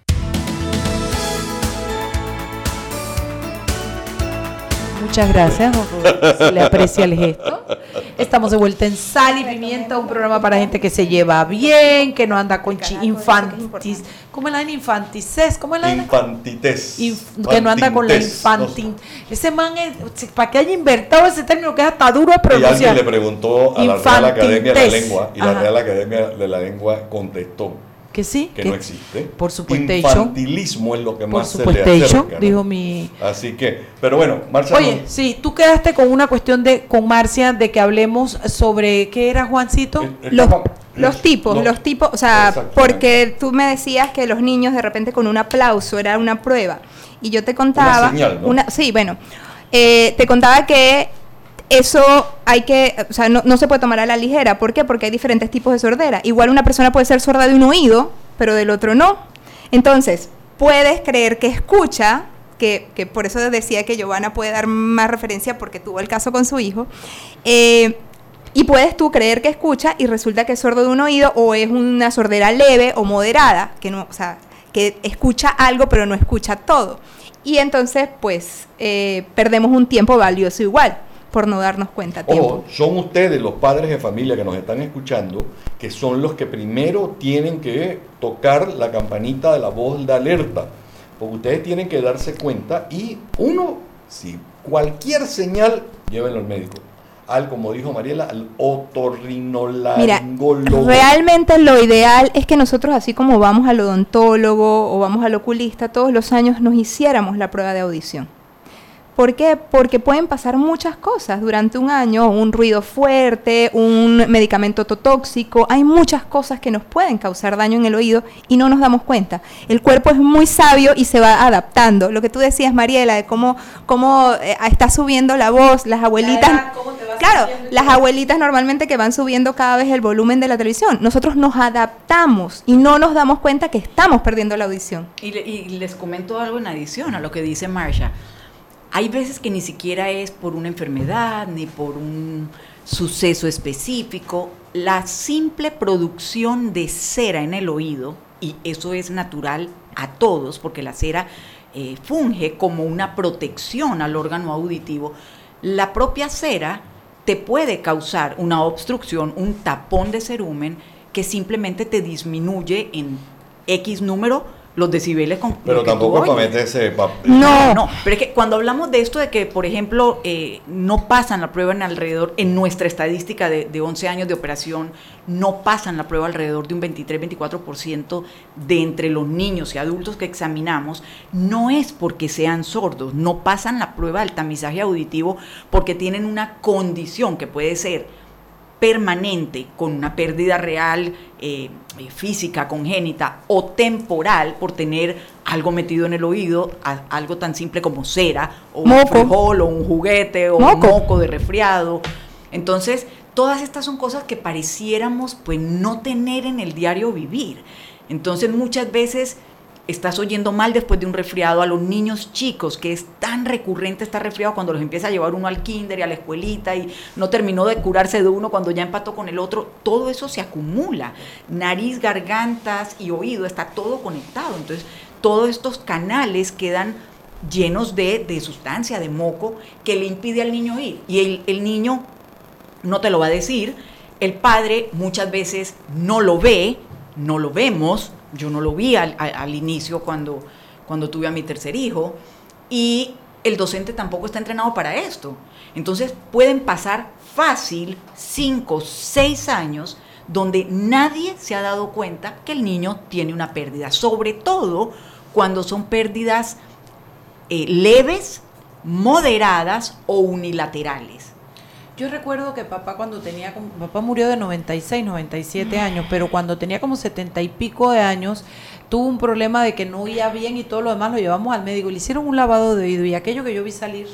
Muchas gracias, don Roberto. Se le aprecia el gesto. Estamos de vuelta en Sal y Pimienta, un programa para gente que se lleva bien, que no anda con chi- infantis. ¿Cómo es la de infantices? ¿Cómo es la de Infantites. Inf- que no anda con la infantin. Ese man es, para que haya inventado ese término que es hasta duro de Y alguien pronunciar. le preguntó a la Real Academia de la. Lengua y la. Real Academia de la Lengua contestó Que sí, que que- no existe. por supuesto. Infantilismo es lo que Por más se le supuesto, acerca. ¿no? dijo mi Así que, pero bueno, Marcia. Oye, no- sí, tú quedaste con una cuestión de con Marcia de que hablemos sobre qué era Juancito. Los, los tipos, no. los tipos, o sea, porque tú me decías que los niños de repente con un aplauso era una prueba. Y yo te contaba. señal, ¿no? una- sí, bueno. eh, te contaba que eso hay que, o sea, no, no se puede tomar a la ligera. ¿Por qué? Porque hay diferentes tipos de sordera. Igual una persona puede ser sorda de un oído, pero del otro no. Entonces, puedes creer que escucha, que, que por eso decía que Giovanna puede dar más referencia porque tuvo el caso con su hijo. eh, y puedes tú creer que escucha y resulta que es sordo de un oído o es una sordera leve o moderada, que no, o sea, que escucha algo pero no escucha todo. Y entonces, pues, eh, perdemos un tiempo valioso igual por no darnos cuenta a tiempo. Ojo, son ustedes los padres de familia que nos están escuchando, que son los que primero tienen que tocar la campanita de la voz de alerta, porque ustedes tienen que darse cuenta y uno, si cualquier señal, llévenlo al médico. al, como dijo Mariela, al Mira, otorrinolaringólogo. realmente lo ideal es que nosotros, así como vamos al odontólogo o vamos al oculista, todos los años nos hiciéramos la prueba de audición. ¿Por qué? Porque pueden pasar muchas cosas durante un año, un ruido fuerte, un medicamento totóxico, hay muchas cosas que nos pueden causar daño en el oído y no nos damos cuenta. El cuerpo es muy sabio y se va adaptando. Lo que tú decías, Mariela, de cómo, cómo eh, está subiendo la voz, las abuelitas... Claro, las abuelitas normalmente que van subiendo cada vez el volumen de la televisión. Nosotros nos adaptamos y no nos damos cuenta que estamos perdiendo la audición. Y, le- y les comento algo en adición a lo que dice Marsha. Hay veces que ni siquiera es por una enfermedad ni por un suceso específico. La simple producción de cera en el oído, y eso es natural a todos, porque la cera eh, funge como una protección al órgano auditivo, la propia cera te puede causar una obstrucción, un tapón de cerumen que simplemente te disminuye en X número los decibeles con Pero tampoco para meterse pa- No, no, pero es que cuando hablamos de esto de que, por ejemplo, eh, no pasan la prueba en alrededor, en nuestra estadística de, de 11 años de operación, no pasan la prueba alrededor de un 23-24% de entre los niños y adultos que examinamos, no es porque sean sordos, no pasan la prueba del tamizaje auditivo porque tienen una condición que puede ser permanente con una pérdida real eh, eh, física, congénita o temporal por tener algo metido en el oído, a- algo tan simple como cera o un frijol o un juguete o Moco. un moco de resfriado. Entonces, todas estas son cosas que pareciéramos pues no tener en el diario vivir. Entonces, muchas veces estás oyendo mal después de un resfriado a los niños chicos, que es tan recurrente estar resfriado cuando los empieza a llevar uno al kinder y a la escuelita y no terminó de curarse de uno cuando ya empató con el otro, todo eso se acumula. Nariz, gargantas y oído, está todo conectado. Entonces, todos estos canales quedan llenos de, de sustancia, de moco, que le impide al niño ir. Y el, el niño no te lo va a decir, el padre muchas veces no lo ve, no lo vemos, yo no lo vi al, inicio cuando, cuando tuve a mi tercer hijo, y el docente tampoco está entrenado para esto. Entonces pueden pasar fácil 5, 6 años donde nadie se ha dado cuenta que el niño tiene una pérdida, sobre todo cuando son pérdidas eh, leves, moderadas o unilaterales. Yo recuerdo que papá cuando tenía como, papá murió de 96, 97 años, pero cuando tenía como 70 y pico de años, tuvo un problema de que no oía bien y todo lo demás lo llevamos al médico. Le hicieron un lavado de oído y aquello que yo vi salir.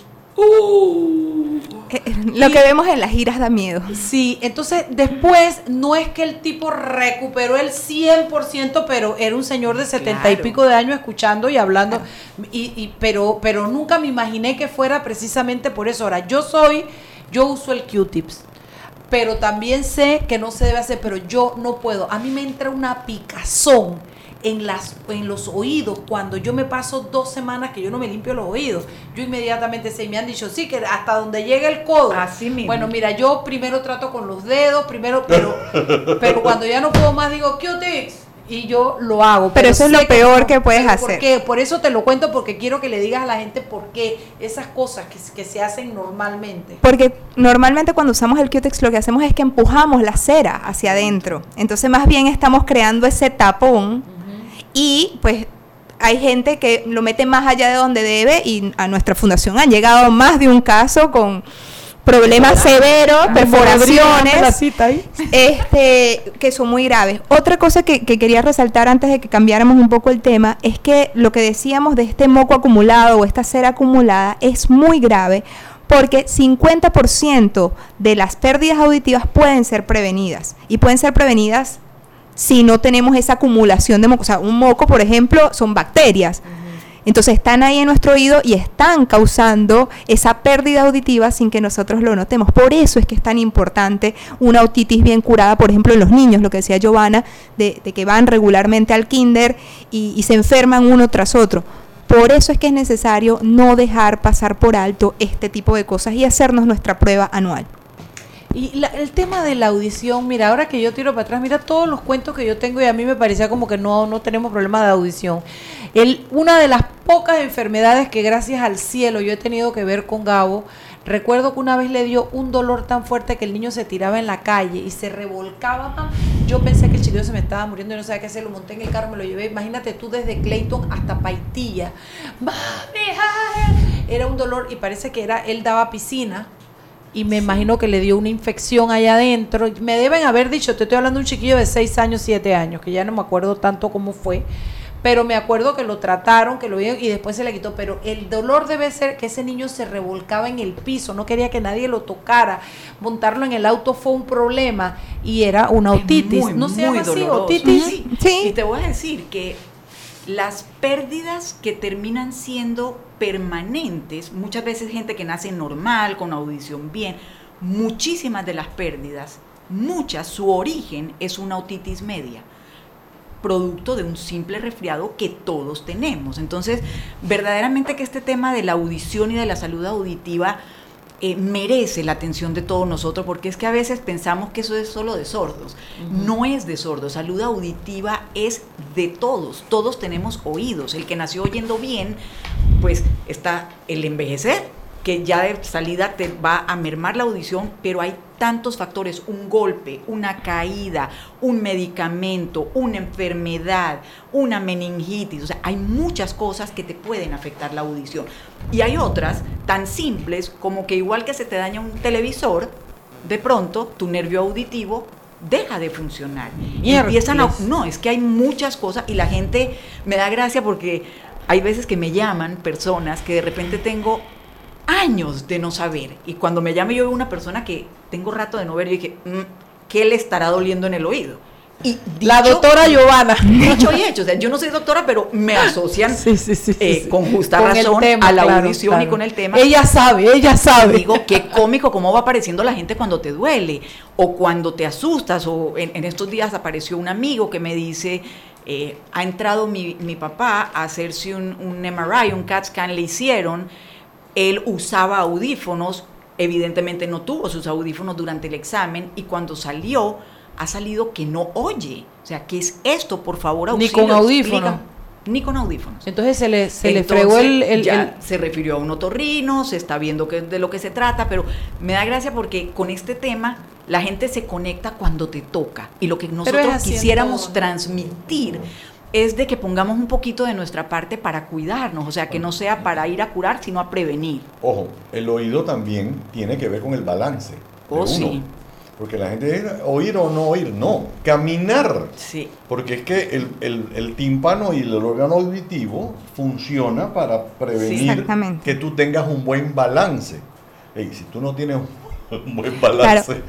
Lo que vemos en las giras da miedo. Sí, entonces después no es que el tipo recuperó el 100%, pero era un señor de 70 y Claro. pico de años escuchando y hablando, y, y- pero, pero nunca me imaginé que fuera precisamente por eso. Ahora, yo soy, yo uso el Q-tips, pero también sé que no se debe hacer, pero yo no puedo. A mí me entra una picazón en, las, en los oídos cuando yo me paso dos semanas que yo no me limpio los oídos. Yo inmediatamente sé, me han dicho, sí, que hasta donde llega el codo. Así mismo. Bueno, mira, yo primero trato con los dedos, primero, pero, pero cuando ya no puedo más digo, Q-tips. Y yo lo hago. Pero eso es lo peor que puedes ¿por hacer. qué? Por eso te lo cuento, porque quiero que le digas a la gente por qué esas cosas que, que se hacen normalmente. Porque normalmente cuando usamos el Q-Tex lo que hacemos es que empujamos la cera hacia adentro. Entonces más bien estamos creando ese tapón y pues hay gente que lo mete más allá de donde debe y a nuestra fundación han llegado más de un caso con problemas severos, perforaciones, este, que son muy graves. Otra cosa que, que quería resaltar antes de que cambiáramos un poco el tema es que lo que decíamos de este moco acumulado o esta cera acumulada es muy grave porque 50% de las pérdidas auditivas pueden ser prevenidas y pueden ser prevenidas si no tenemos esa acumulación de moco. O sea, un moco, por ejemplo, son bacterias. Entonces están ahí en nuestro oído y están causando esa pérdida auditiva sin que nosotros lo notemos. Por eso es que es tan importante una otitis bien curada, por ejemplo, en los niños, lo que decía Giovanna, de, que van regularmente al kinder y se enferman uno tras otro. Por eso es que es necesario no dejar pasar por alto este tipo de cosas y hacernos nuestra prueba anual. Y la- el tema de la audición, mira, ahora que yo tiro para atrás, mira todos los cuentos que yo tengo y a mí me parecía como que no, no tenemos problema de audición. Una de las pocas enfermedades que gracias al cielo yo he tenido que ver con Gabo, recuerdo que una vez le dio un dolor tan fuerte que el niño se tiraba en la calle y se revolcaba. Yo pensé que el chiquillo se me estaba muriendo y no sabía qué hacer, lo monté en el carro, me lo llevé. Imagínate tú desde Clayton hasta Paitilla. Era un dolor y parece que era, él daba piscina y me imagino que le dio una infección allá adentro. Me deben haber dicho, te estoy hablando de un chiquillo de 6 años, 7 años, que ya no me acuerdo tanto cómo fue, pero me acuerdo que lo trataron, que lo vieron y después se le quitó. Pero el dolor debe ser que ese niño se revolcaba en el piso, no quería que nadie lo tocara. Montarlo en el auto fue un problema y era una otitis. muy, no se llama así, doloroso. otitis. Sí. Y te voy a decir que las pérdidas que terminan siendo permanentes, muchas veces gente que nace normal, con audición bien, muchísimas de las pérdidas, muchas, su origen es una otitis media producto de un simple resfriado que todos tenemos. Entonces, verdaderamente que este tema de la audición y de la salud auditiva eh, merece la atención de todos nosotros, porque es que a veces pensamos que eso es solo de sordos. No es de sordos, salud auditiva es de todos, todos tenemos oídos. El que nació oyendo bien, pues está el envejecer, que ya de salida te va a mermar la audición, pero hay tantos factores, un golpe, una caída, un medicamento, una enfermedad, una meningitis, o sea, hay muchas cosas que te pueden afectar la audición. Y hay otras tan simples como que igual que se te daña un televisor, de pronto tu nervio auditivo deja de funcionar. Y empiezan a, no, es que hay muchas cosas y la gente me da gracia porque hay veces que me llaman personas que de repente tengo años de no saber. Y cuando me llame yo veo una persona que tengo rato de no ver, yo dije, "Mm, ¿qué le estará doliendo en el oído? Y La doctora Giovanna. Dicho y hecho, o sea, yo no soy doctora, pero me asocian eh, con justa Con razón tema, a la claro, audición y claro. con el tema. Ella sabe, ella sabe. Digo, qué cómico cómo va apareciendo la gente cuando te duele o cuando te asustas. O en, en estos días apareció un amigo que me dice, eh, ha entrado mi, mi papá a hacerse un, un MRI, un CAT scan, le hicieron. Él usaba audífonos, evidentemente no tuvo sus audífonos durante el examen y cuando salió, ha salido que no oye. O sea, ¿qué es esto? Por favor, Ni auxilio, con audífono. explícame. Ni con audífonos. Entonces se le, se le fregó el... el- ya el- se refirió a un otorrino, se está viendo que, de lo que se trata, pero me da gracia porque con este tema la gente se conecta cuando te toca. Y lo que nosotros quisiéramos transmitir es de que pongamos un poquito de nuestra parte para cuidarnos, o sea, que no sea para ir a curar, sino a prevenir. Ojo, el oído también tiene que ver con el balance. de Oh, uno. sí. Porque la gente dice, oír o no oír, no, caminar. Sí. Porque es que el, el- el tímpano y el órgano auditivo funciona para prevenir que tú tengas un buen balance. Ey, si tú no tienes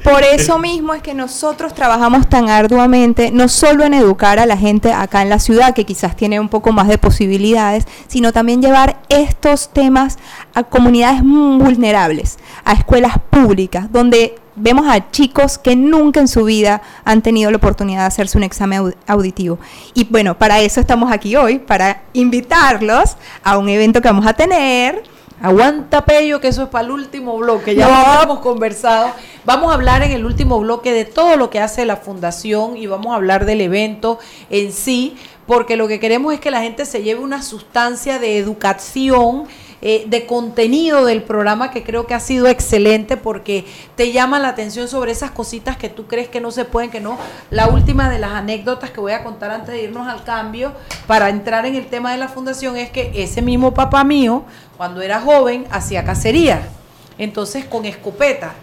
por eso mismo es que nosotros trabajamos tan arduamente, no solo en educar a la gente acá en la ciudad, que quizás tiene un poco más de posibilidades, sino también llevar estos temas a comunidades vulnerables, a escuelas públicas, donde vemos a chicos que nunca en su vida han tenido la oportunidad de hacerse un examen au- auditivo. Y bueno, para eso estamos aquí hoy, para invitarlos a un evento que vamos a tener. Aguanta Pello, que eso es para el último bloque, ya No. lo hemos conversado. Vamos a hablar en el último bloque de todo lo que hace la fundación y vamos a hablar del evento en sí, porque lo que queremos es que la gente se lleve una sustancia de educación, eh, de contenido del programa que creo que ha sido excelente porque te llama la atención sobre esas cositas que tú crees que no se pueden, que no. La última de las anécdotas que voy a contar antes de irnos al cambio para entrar en el tema de la fundación es que ese mismo papá mío, cuando era joven, hacía cacería. Entonces con escopeta.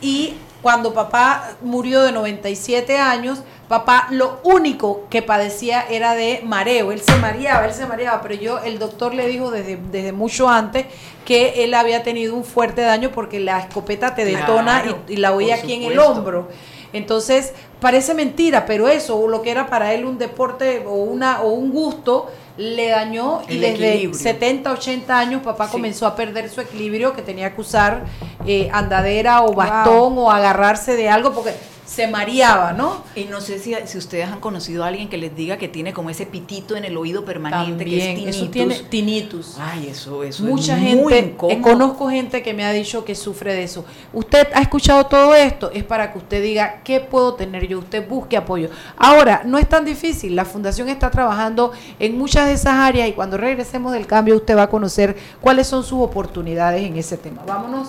Y cuando papá murió de 97 años, papá lo único que padecía era de mareo. Él se mareaba, él se mareaba, pero yo, el doctor le dijo desde, desde mucho antes que él había tenido un fuerte daño porque la escopeta te detona Claro, y, y la oía aquí en el hombro. Entonces, parece mentira, pero eso, lo que era para él un deporte o, una, o un gusto, le dañó y El desde equilibrio. 70, 80 años papá Sí. comenzó a perder su equilibrio, que tenía que usar eh, andadera o bastón o agarrarse de algo, porque se mareaba, ¿no? Y no sé si, si ustedes han conocido a alguien que les diga que tiene como ese pitito en el oído permanente, que es También, tinnitus. eso tiene tinnitus. Ay, eso, eso Mucha es muy gente, incómodo. eh, conozco gente que me ha dicho que sufre de eso. Usted ha escuchado todo esto, es para que usted diga qué puedo tener yo, usted busque apoyo. Ahora, no es tan difícil, la fundación está trabajando en muchas de esas áreas y cuando regresemos del cambio usted va a conocer cuáles son sus oportunidades en ese tema. Vámonos.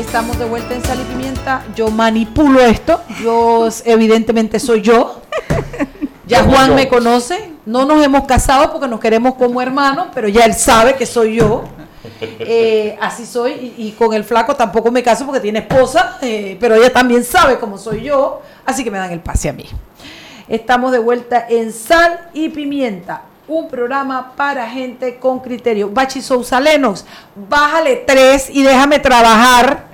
Estamos de vuelta en Sal y Pimienta. Yo manipulo esto. Yo, evidentemente, soy yo. Ya Juan me conoce. No nos hemos casado porque nos queremos como hermanos, pero ya él sabe que soy yo. Eh, así soy. Y, y con el flaco tampoco me caso porque tiene esposa, eh, pero ella también sabe cómo soy yo. Así que me dan el pase a mí. Estamos de vuelta en Sal y Pimienta, un programa para gente con criterio. Bachi Sousa Lenos, bájale tres y déjame trabajar.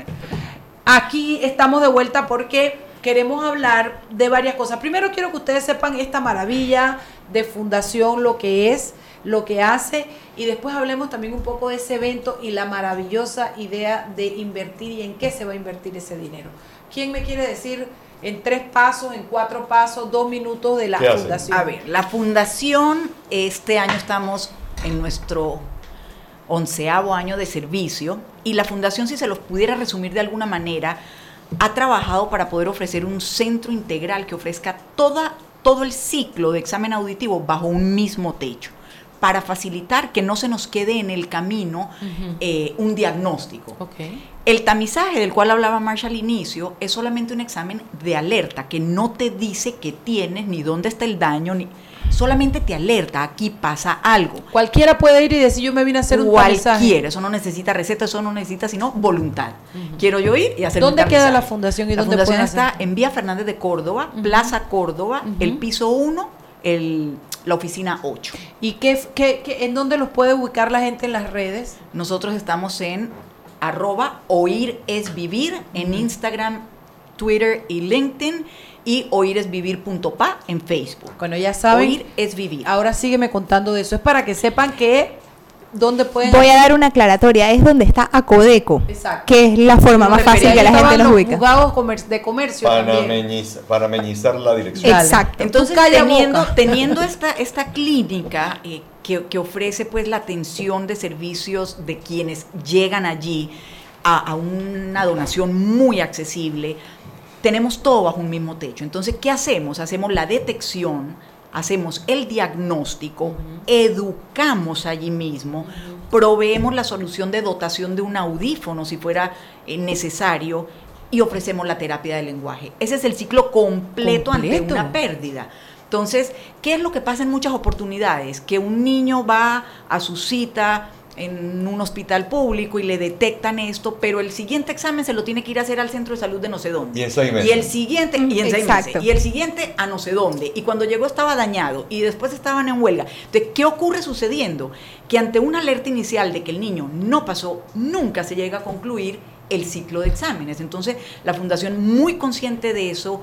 Aquí estamos de vuelta porque queremos hablar de varias cosas. Primero quiero que ustedes sepan esta maravilla de fundación, lo que es, lo que hace, y después hablemos también un poco de ese evento y la maravillosa idea de invertir y en qué se va a invertir ese dinero. ¿Quién me quiere decir en tres pasos, en cuatro pasos, dos minutos de la fundación? A ver, la fundación, este año estamos en nuestro onceavo año de servicio y la fundación, si se los pudiera resumir de alguna manera, ha trabajado para poder ofrecer un centro integral que ofrezca toda, todo el ciclo de examen auditivo bajo un mismo techo para facilitar que no se nos quede en el camino eh, un diagnóstico. El tamizaje del cual hablaba Marshall al inicio es solamente un examen de alerta que no te dice qué tienes, ni dónde está el daño, ni solamente te alerta, aquí pasa algo. Cualquiera puede ir y decir yo me vine a hacer un tamizaje. Cualquiera, eso no necesita receta, eso no necesita sino voluntad. Quiero yo ir y hacer ¿Dónde un queda tamizaje. la fundación y la dónde fundación está hacer? en Vía Fernández de Córdoba, Plaza Córdoba, el piso 1, el, la oficina 8. ¿Y qué, qué- qué- en dónde los puede ubicar la gente en las redes? Nosotros estamos en arroba oír es vivir en Instagram, Twitter y LinkedIn y oíresvivir.pa en Facebook. Bueno, ya saben. Oír es vivir. Ahora sígueme contando de eso. Es para que sepan que ¿Dónde pueden Voy a dar una aclaratoria, es donde está Acodeco, Exacto. que es la forma más fácil que la gente los ubica. de comercio Para, también. meñiz- para meñizar la dirección. Exacto. Entonces, boca. [LAUGHS] teniendo esta, esta clínica eh, que, que ofrece pues la atención de servicios de quienes llegan allí a, a una donación muy accesible, tenemos todo bajo un mismo techo. Entonces, ¿qué hacemos? Hacemos la detección, hacemos el diagnóstico, educamos allí mismo, proveemos la solución de dotación de un audífono si fuera eh, necesario y ofrecemos la terapia del lenguaje. Ese es el ciclo completo, ante Completo. una pérdida. Entonces, ¿qué es lo que pasa en muchas oportunidades? Que un niño va a su cita en un hospital público y le detectan esto, pero el siguiente examen se lo tiene que ir a hacer al centro de salud de no sé dónde. Y en seis meses. Y el siguiente, y en seis meses. Y el siguiente a no sé dónde. Y cuando llegó estaba dañado. Y después estaban en huelga. Entonces, ¿qué ocurre sucediendo? Que ante una alerta inicial de que el niño no pasó, nunca se llega a concluir el ciclo de exámenes. Entonces, la Fundación, muy consciente de eso,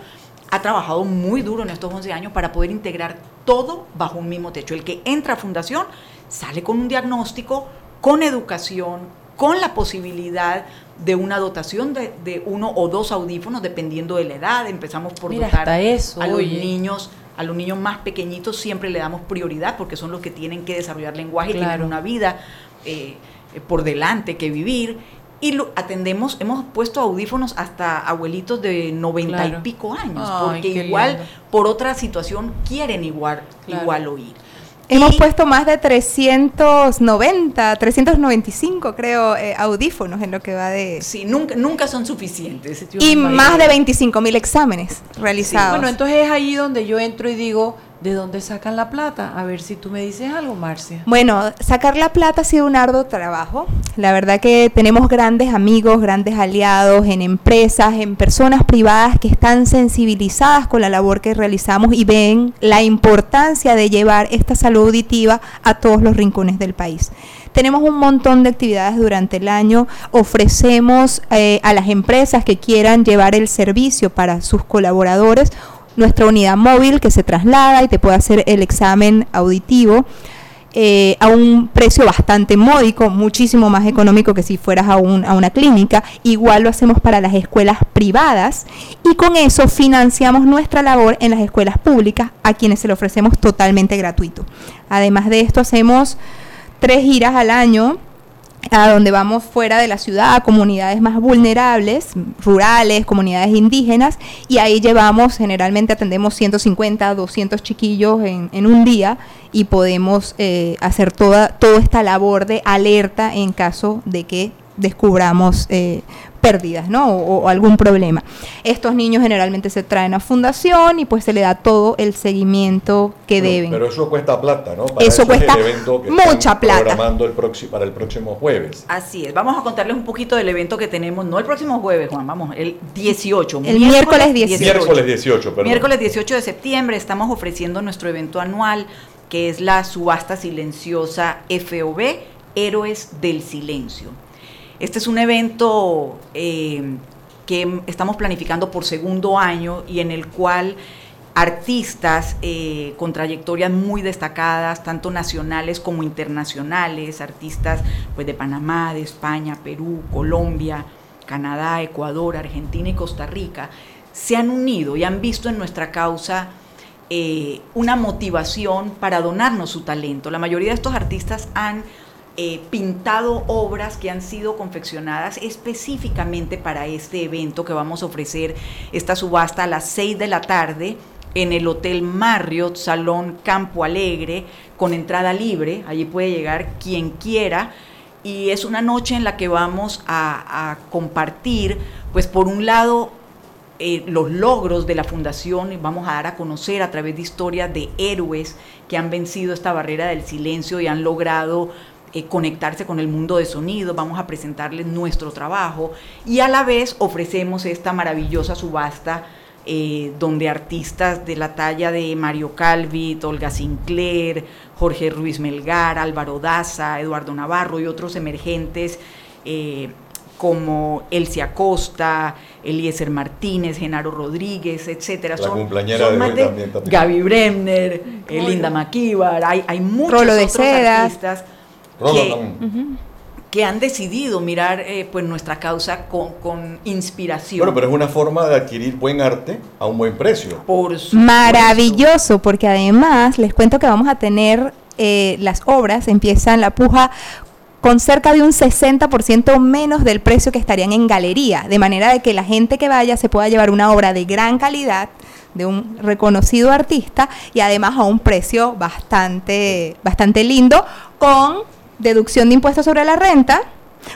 ha trabajado muy duro en estos 11 años para poder integrar todo bajo un mismo techo. El que entra a Fundación sale con un diagnóstico, con educación, con la posibilidad de una dotación de, de uno o dos audífonos, dependiendo de la edad. Empezamos por Mira, dotar eso, a los oye. niños. A los niños más pequeñitos siempre le damos prioridad porque son los que tienen que desarrollar lenguaje y Claro. tienen una vida eh, por delante que vivir. Y lo atendemos, hemos puesto audífonos hasta abuelitos de 90 Claro. y pico años, Ay, porque igual lindo. por otra situación quieren igual, Claro. igual oír. Hemos puesto más de 390, 395 creo, eh, audífonos en lo que va de... Sí, nunca, nunca son suficientes. Y más de 25 mil exámenes realizados. Bueno, entonces es ahí donde yo entro y digo, ¿de dónde sacan la plata? A ver si tú me dices algo, Marcia. Bueno, sacar la plata ha sido un arduo trabajo. La verdad que tenemos grandes amigos, grandes aliados en empresas, en personas privadas que están sensibilizadas con la labor que realizamos y ven la importancia de llevar esta salud auditiva a todos los rincones del país. Tenemos un montón de actividades durante el año. Ofrecemos eh, a las empresas que quieran llevar el servicio para sus colaboradores nuestra unidad móvil que se traslada y te puede hacer el examen auditivo eh, a un precio bastante módico, muchísimo más económico que si fueras a, un- a una clínica. Igual lo hacemos para las escuelas privadas y con eso financiamos nuestra labor en las escuelas públicas a quienes se le ofrecemos totalmente gratuito. Además de esto hacemos tres giras al año a donde vamos fuera de la ciudad, a comunidades más vulnerables, rurales, comunidades indígenas, y ahí llevamos, generalmente atendemos 150, 200 chiquillos en, en un día y podemos eh, hacer toda, toda esta labor de alerta en caso de que descubramos eh, pérdidas ¿no? o, o algún problema. Estos niños generalmente se traen a fundación y pues se le da todo el seguimiento que Pero- deben. Pero eso cuesta plata, ¿no? Para Eso es cuesta el evento que mucha están plata. Programando el próximo, para el próximo jueves. Así es, vamos a contarles un poquito del evento que tenemos, no el próximo jueves, Juan, vamos, el 18. El miércoles 18. Miércoles 18, perdón. Miércoles 18 de septiembre estamos ofreciendo nuestro evento anual, que es la subasta silenciosa FOB, Héroes del Silencio. Este es un evento eh, que estamos planificando por segundo año y en el cual artistas eh, con trayectorias muy destacadas, tanto nacionales como internacionales, artistas pues, de Panamá, de España, Perú, Colombia, Canadá, Ecuador, Argentina y Costa Rica, se han unido y han visto en nuestra causa eh, una motivación para donarnos su talento. La mayoría de estos artistas han eh, pintado obras que han sido confeccionadas específicamente para este evento que vamos a ofrecer esta subasta a las 6 de la tarde en el Hotel Marriott Salón Campo Alegre con entrada libre. Allí puede llegar quien quiera y es una noche en la que vamos a, compartir, pues por un lado, eh, los logros de la fundación y vamos a dar a conocer a través de historias de héroes que han vencido esta barrera del silencio y han logrado eh, conectarse con el mundo de sonido, vamos a presentarles nuestro trabajo y a la vez ofrecemos esta maravillosa subasta eh, donde artistas de la talla de Mario Calvit, Olga Sinclair, Jorge Ruiz Melgar, Álvaro Daza, Eduardo Navarro y otros emergentes eh, como Elsie Acosta, Eliezer Martínez, Genaro Rodríguez, etcétera. La cumpleañera de más también, también. Gaby Bremner, eh, Linda Maquíbar, hay, hay muchos Rolo de otros Seda. artistas que, que han decidido mirar eh, pues nuestra causa con, con inspiración. Bueno, pero es una forma de adquirir buen arte a un buen precio. Por Maravilloso, porque además les cuento que vamos a tener eh, las obras, empiezan la puja con cerca de un 60% menos del precio que estarían en galería, de manera de que la gente que vaya se pueda llevar una obra de gran calidad de un reconocido artista y además a un precio bastante bastante lindo con deducción de impuestos sobre la renta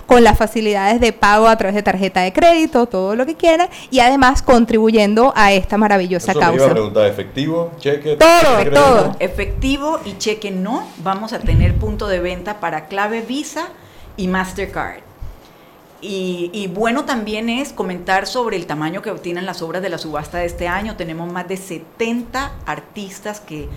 con las facilidades de pago a través de tarjeta de crédito, todo lo que quieran, y además contribuyendo a esta maravillosa Eso me iba a causa. preguntar, ¿efectivo, cheque? Todo, crédito? todo. Efectivo y cheque no, vamos a tener punto de venta para clave Visa y Mastercard. Y, y bueno también es comentar sobre el tamaño que obtienen las obras de la subasta de este año. Tenemos más de 70 artistas que,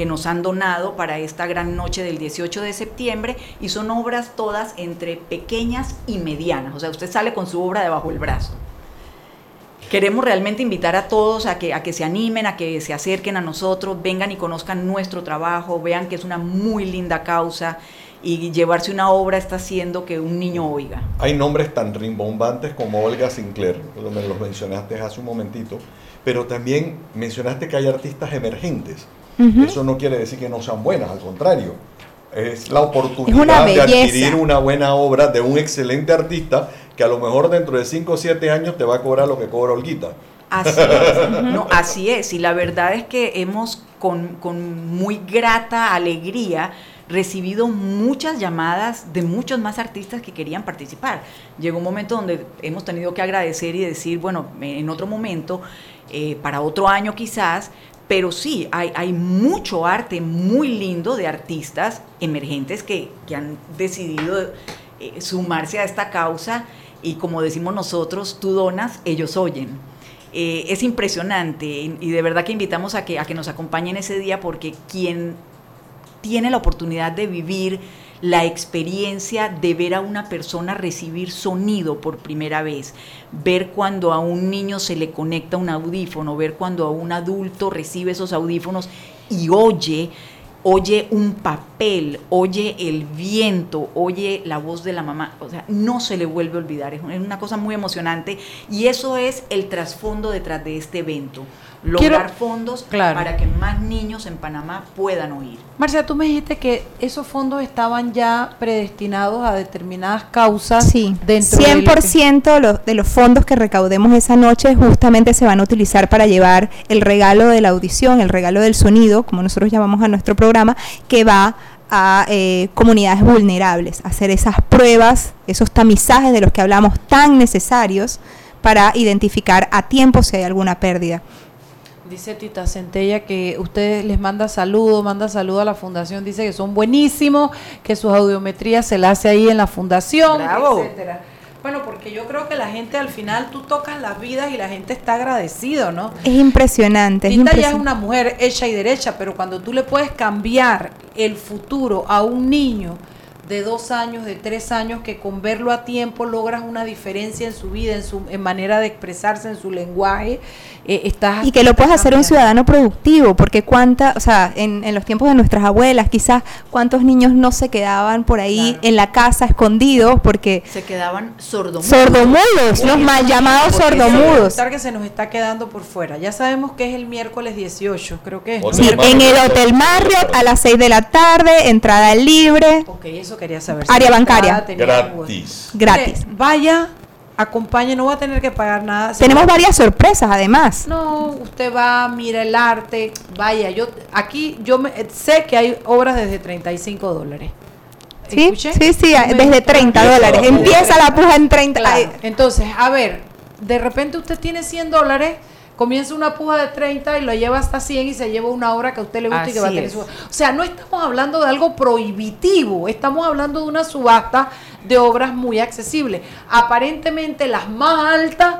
que nos han donado para esta gran noche del 18 de septiembre y son obras todas entre pequeñas y medianas. O sea, usted sale con su obra debajo del brazo. Queremos realmente invitar a todos a que, a que se animen, a que se acerquen a nosotros, vengan y conozcan nuestro trabajo, vean que es una muy linda causa y llevarse una obra está haciendo que un niño oiga. Hay nombres tan rimbombantes como Olga Sinclair, me los mencionaste hace un momentito, pero también mencionaste que hay artistas emergentes. Eso no quiere decir que no sean buenas, al contrario. Es la Es oportunidad de adquirir una buena obra de un excelente artista que a lo mejor dentro de 5 o 7 años te va a cobrar lo que cobra Olguita. Así es, [LAUGHS] no, así es. Y la verdad es que hemos con, con muy grata alegría recibido muchas llamadas de muchos más artistas que querían participar. Llegó un momento donde hemos tenido que agradecer y decir, bueno, en otro momento, eh, para otro año quizás, pero sí, hay, hay mucho arte muy lindo de artistas emergentes que, que han decidido eh, sumarse a esta causa y como decimos nosotros, tú donas, ellos oyen. Eh, es impresionante y, de verdad que invitamos a que, a que nos acompañen ese día porque quien tiene la oportunidad de vivir la experiencia de ver a una persona recibir sonido por primera vez, ver cuando a un niño se le conecta un audífono, ver cuando a un adulto recibe esos audífonos y oye, oye un papel, oye el viento, oye la voz de la mamá, o sea, no se le vuelve a olvidar, es una cosa muy emocionante y eso es el trasfondo detrás de este evento, lograr Quiero- fondos Claro. para que más niños en Panamá puedan oír. Marcia, tú me dijiste que esos fondos estaban ya predestinados a determinadas causas Sí, dentro de lo que- 100% los- de los fondos que recaudemos esa noche justamente se van a utilizar para llevar el regalo de la audición, el regalo del sonido, como nosotros llamamos a nuestro programa, que va a eh, comunidades vulnerables, hacer esas pruebas, esos tamizajes de los que hablamos tan necesarios para identificar a tiempo si hay alguna pérdida. Dice Tita Centella que usted les manda saludos, manda saludos a la fundación, dice que son buenísimos, que sus audiometrías se las hace ahí en la fundación, Bravo. etcétera. Bueno, porque yo creo que la gente al final tú tocas las vidas y la gente está agradecido, ¿no? Es impresionante. es Tita ya es impresionante. una mujer hecha y derecha, pero cuando tú le puedes cambiar el futuro a un niño de dos años, de tres años, que con verlo a tiempo logras una diferencia en su vida, en su en manera de expresarse, en su lenguaje, eh, estás Y que lo puedes hacer un ciudadano productivo, porque cuánta, o sea, en, en los tiempos de nuestras abuelas, quizás cuántos niños no se quedaban por ahí en la casa escondidos porque Se quedaban sordomudos. sordomudos, los mal llamados sordomudos. que se nos está quedando por fuera. Ya sabemos que es el miércoles 18, creo que es. ¿no? Sí, en el Hotel Marriott a las 6 de la tarde, entrada libre, Ok, eso quería saber. Área Si bancaria. Gratis. gratis. Vaya, acompañe, no va a tener que pagar nada. Tenemos va- varias sorpresas además. No, usted va, mira el arte, vaya, yo aquí yo me- sé que hay obras desde 35 dólares. Sí, ¿Escuché? sí, sí, No desde 30 dólares. Empieza la puja en 30. Claro. Entonces, a ver, de repente usted tiene 100 dólares, comienza una puja de 30 y lo lleva hasta 100 y se lleva una obra que a usted le gusta y que va a tener su... O sea, no estamos hablando de algo prohibitivo, estamos hablando de una subasta de obras muy accesibles. Aparentemente las más altas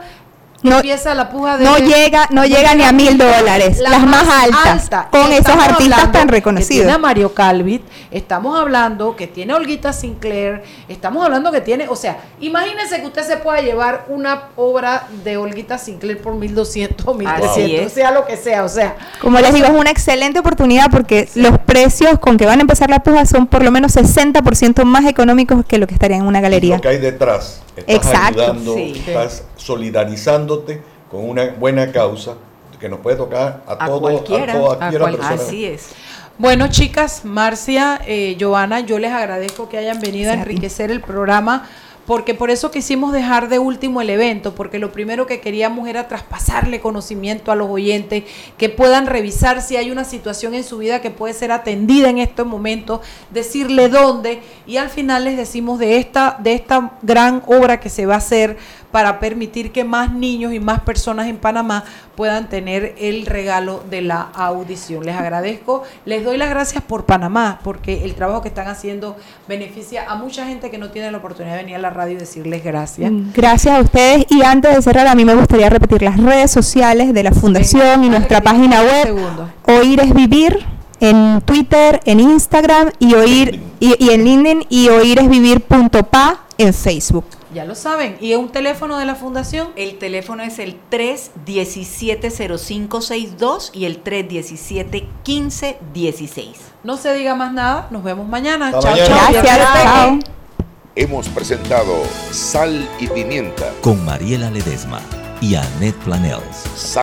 No- empieza la puja de no llega- no llega ni a mil dólares, La las más altas, con esos artistas tan que reconocidos. tiene a Mario Calvit, estamos hablando que tiene a Olguita Sinclair, estamos hablando que tiene, o sea, imagínense que usted se pueda llevar una obra de Olguita Sinclair por 1200 o 1300, es. sea lo que sea, o sea, Como les digo, es una excelente oportunidad porque los precios con que van a empezar la puja son por lo menos 60% más económicos que lo que estaría en una galería. Lo que hay detrás. Estás Exacto. ayudando, Sí. estás solidarizándote con una buena causa que nos puede tocar a, A todo, cualquiera, a toda a cualquiera cual- persona. Así es. Bueno, chicas, Marcia, eh, Giovanna, yo les agradezco que hayan venido a enriquecer el programa, porque por eso quisimos dejar de último el evento, porque lo primero que queríamos era traspasarle conocimiento a los oyentes, que puedan revisar si hay una situación en su vida que puede ser atendida en estos momentos, decirle dónde, y al final les decimos de esta, de esta gran obra que se va a hacer para permitir que más niños y más personas en Panamá puedan tener el regalo de la audición. Les agradezco, les doy las gracias por Panamá, porque el trabajo que están haciendo beneficia a mucha gente que no tiene la oportunidad de venir a la radio y decirles gracias. Gracias a ustedes y antes de cerrar a mí me gustaría repetir las redes sociales de la fundación y nuestra página web segundo. Oír es Vivir en Twitter, en Instagram y oír y, y en LinkedIn y oíresvivir.pa en Facebook. Ya lo saben. ¿Y un teléfono de la fundación? El teléfono es el 317-0562 y el 317-1516. No se diga más nada. Nos vemos mañana. Chao, mañana. chao. Gracias, Viernes chao. Hemos presentado Sal y Pimienta. Con Mariela Ledesma y Annette Planels. Sal